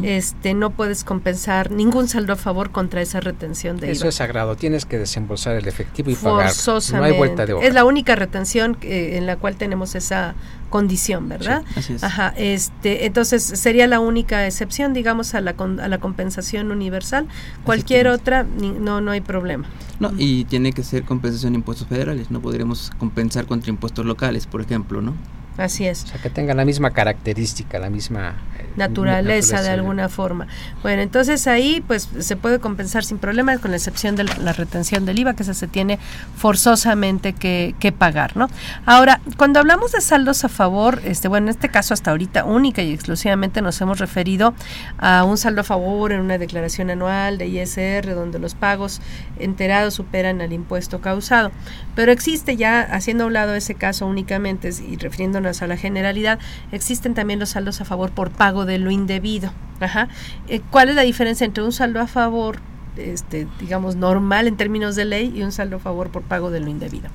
este no puedes compensar ningún saldo a favor contra esa retención de Eso IVA. es sagrado, tienes que desembolsar el efectivo y pagar. No hay vuelta de hoja. Es la única retención en la cual tenemos esa condición, ¿verdad? así es. Ajá, este, entonces sería la única excepción, digamos, a la, a la compensación universal. Cualquier otra, no, no hay problema. No, y tiene que ser compensación de impuestos federales, no podríamos compensar contra impuestos locales, por ejemplo, ¿no? Así es. O sea, que tenga la misma característica, la misma eh, naturaleza, de alguna forma. Bueno, entonces ahí pues se puede compensar sin problema, con la excepción de la retención del IVA, que se tiene forzosamente que, que, pagar, ¿no? Ahora, cuando hablamos de saldos a favor, este, bueno, en este caso hasta ahorita única y exclusivamente nos hemos referido a un saldo a favor en una declaración anual de ISR, donde los pagos enterados superan al impuesto causado. Pero existe ya, haciendo a un lado ese caso únicamente y refiriéndonos a la generalidad, existen también los saldos a favor por pago de lo indebido. Ajá. Eh, ¿Cuál es la diferencia entre un saldo a favor, este, digamos, normal en términos de ley y un saldo a favor por pago de lo indebido?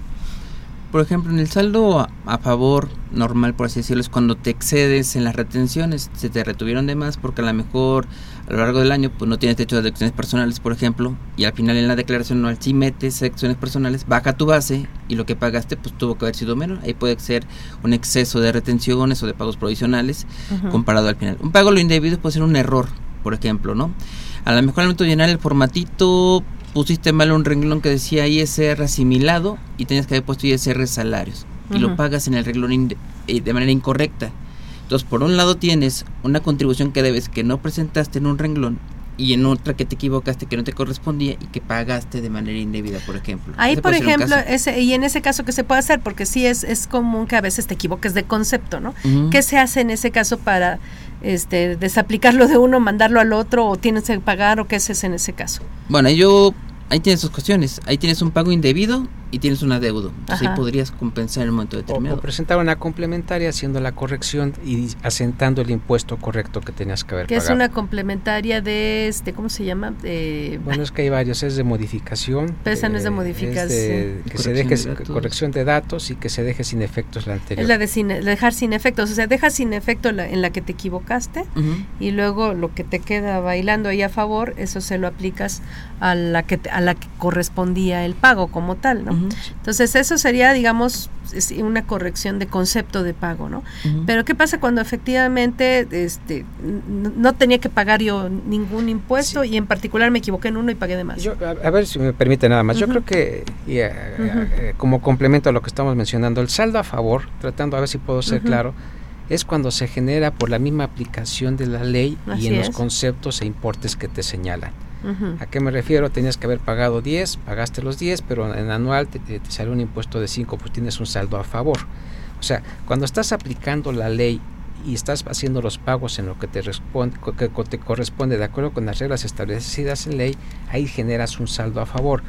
Por ejemplo, en el saldo a, favor normal, por así decirlo, es cuando te excedes en las retenciones, se te retuvieron de más porque a lo mejor a lo largo del año pues no tienes derecho a deducciones personales, por ejemplo, y al final en la declaración anual si metes deducciones personales, baja tu base y lo que pagaste pues tuvo que haber sido menos. Ahí puede ser un exceso de retenciones o de pagos provisionales comparado al final. Un pago lo indebido puede ser un error, por ejemplo, ¿no? A lo mejor al momento de llenar el formatito pusiste mal un renglón que decía ISR asimilado y tenías que haber puesto ISR salarios y lo pagas en el renglón eh, de manera incorrecta. Entonces, por un lado tienes una contribución que debes que no presentaste en un renglón y en otra que te equivocaste que no te correspondía y que pagaste de manera indebida, por ejemplo. Ahí, por ejemplo, ese, y en ese caso, ¿qué se puede hacer? Porque sí es, es común que a veces te equivoques de concepto, ¿no? ¿Qué se hace en ese caso para este, desaplicarlo de uno, mandarlo al otro, o tienes que pagar, o qué haces en ese caso? Bueno, yo, ahí tienes dos cuestiones. Ahí tienes un pago indebido y tienes una deuda. Entonces ahí podrías compensar en un momento determinado. O, presentar una complementaria haciendo la corrección y asentando el impuesto correcto que tenías que haber que pagado. es una complementaria de, este, ¿cómo se llama? De, bueno, es que hay varios, es de modificación. Pero esa no es de modificación. de, que se deje de corrección de datos y que se deje sin efectos la anterior. Es la de sin, dejar sin efectos, o sea, dejas sin efecto la, en la que te equivocaste y luego lo que te queda bailando ahí a favor, eso se lo aplicas a la que, a la que correspondía el pago como tal, ¿no? Entonces eso sería, digamos, una corrección de concepto de pago, ¿no? Pero ¿qué pasa cuando efectivamente este, no tenía que pagar yo ningún impuesto y en particular me equivoqué en uno y pagué de más? Yo, a, ver si me permite nada más. Yo creo que eh, como complemento a lo que estamos mencionando, el saldo a favor, tratando a ver si puedo ser claro, es cuando se genera por la misma aplicación de la ley y en los conceptos e importes que te señalan. ¿A qué me refiero? Tenías que haber pagado 10, pagaste los 10, pero en anual te, sale un impuesto de 5, pues tienes un saldo a favor. O sea, cuando estás aplicando la ley y estás haciendo los pagos en lo que te, responde, que te corresponde de acuerdo con las reglas establecidas en ley, ahí generas un saldo a favor.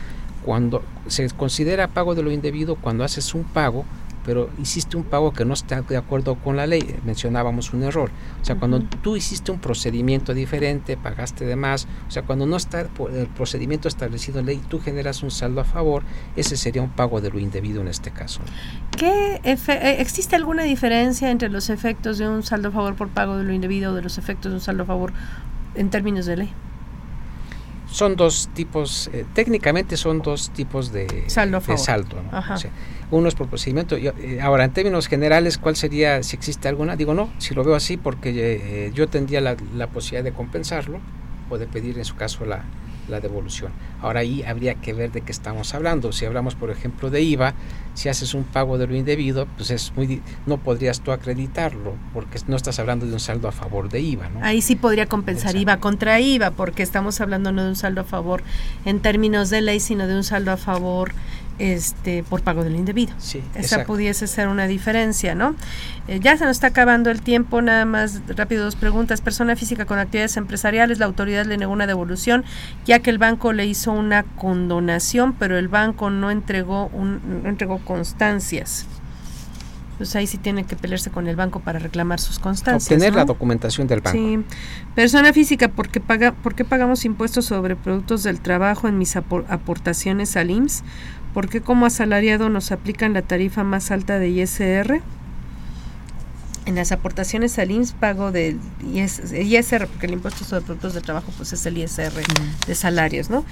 Cuando se considera pago de lo indebido, cuando haces un pago, pero hiciste un pago que no está de acuerdo con la ley, mencionábamos un error. O sea, cuando tú hiciste un procedimiento diferente, pagaste de más, o sea, cuando no está el procedimiento establecido en ley, tú generas un saldo a favor, ese sería un pago de lo indebido en este caso. ¿Qué eh, ¿Existe alguna diferencia entre los efectos de un saldo a favor por pago de lo indebido o de los efectos de un saldo a favor en términos de ley? Son dos tipos, eh, técnicamente son dos tipos de saldo. De saldo uno es por procedimiento. Eh, ahora, en términos generales, ¿cuál sería, si existe alguna? Digo, no, si lo veo así, porque eh, yo tendría la, la, posibilidad de compensarlo o de pedir, en su caso, la, la devolución. Ahora ahí habría que ver de qué estamos hablando. Si hablamos, por ejemplo, de IVA, si haces un pago de lo indebido, pues es muy no podrías tú acreditarlo porque no estás hablando de un saldo a favor de IVA, ¿no? Ahí sí podría compensar IVA contra IVA porque estamos hablando no de un saldo a favor en términos de ley, sino de un saldo a favor este por pago del indebido. Sí, Esa pudiese ser una diferencia, ¿no? Eh, ya se nos está acabando el tiempo, nada más rápido dos preguntas. Persona física con actividades empresariales, la autoridad le negó una devolución ya que el banco le hizo una condonación, pero el banco no entregó un, no entregó constancias. Pues ahí sí tiene que pelearse con el banco para reclamar sus constancias. Obtener la documentación del banco. Sí. Persona física, ¿por qué, paga, ¿por qué pagamos impuestos sobre productos del trabajo en mis aportaciones al IMSS? ¿Por qué como asalariado nos aplican la tarifa más alta de ISR? En las aportaciones al IMSS pago del ISR, porque el impuesto sobre productos de trabajo pues es el ISR de salarios, ¿no?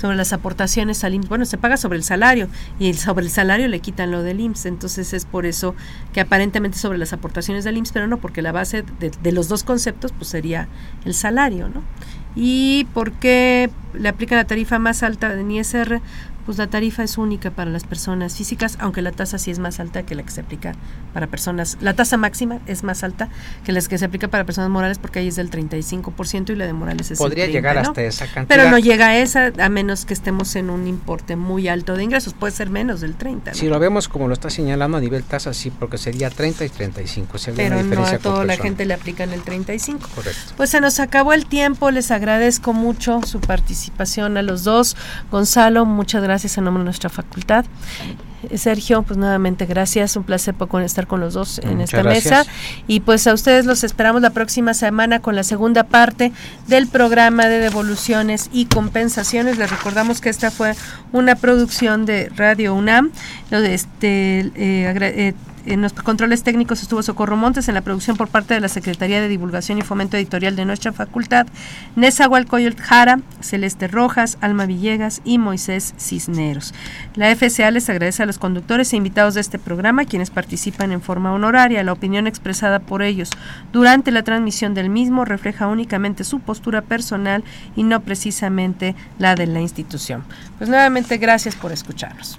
sobre las aportaciones al IMSS. Bueno, se paga sobre el salario y sobre el salario le quitan lo del IMSS. Entonces es por eso que aparentemente sobre las aportaciones del IMSS, pero no, porque la base de, de los dos conceptos pues sería el salario, ¿no? ¿Y por qué le aplican la tarifa más alta en ISR? Pues la tarifa es única para las personas físicas, aunque la tasa sí es más alta que la que se aplica para personas. La tasa máxima es más alta que la que se aplica para personas morales porque ahí es del 35% y la de morales es Podría el 30, llegar ¿no? hasta esa cantidad. Pero no llega a esa a menos que estemos en un importe muy alto de ingresos, puede ser menos del 30. ¿no? Si lo vemos como lo está señalando a nivel tasa, sí, porque sería 30 y 35. Si Pero una no diferencia a toda la gente le aplican el 35. Correcto. Pues se nos acabó el tiempo, les agradezco mucho su participación a los dos. Gonzalo, muchas gracias en nombre de nuestra facultad. Sergio, pues nuevamente gracias, un placer estar con los dos en Muchas esta gracias. mesa y pues a ustedes los esperamos la próxima semana con la segunda parte del programa de devoluciones y compensaciones. Les recordamos que esta fue una producción de Radio UNAM. Este, eh, eh, en los controles técnicos estuvo Socorro Montes, en la producción por parte de la Secretaría de Divulgación y Fomento Editorial de nuestra facultad, Nezahualcóyotl Jara, Celeste Rojas, Alma Villegas y Moisés Cisneros. La FCA les agradece a los conductores e invitados de este programa, quienes participan en forma honoraria. La opinión expresada por ellos durante la transmisión del mismo refleja únicamente su postura personal y no precisamente la de la institución. Pues nuevamente gracias por escucharnos.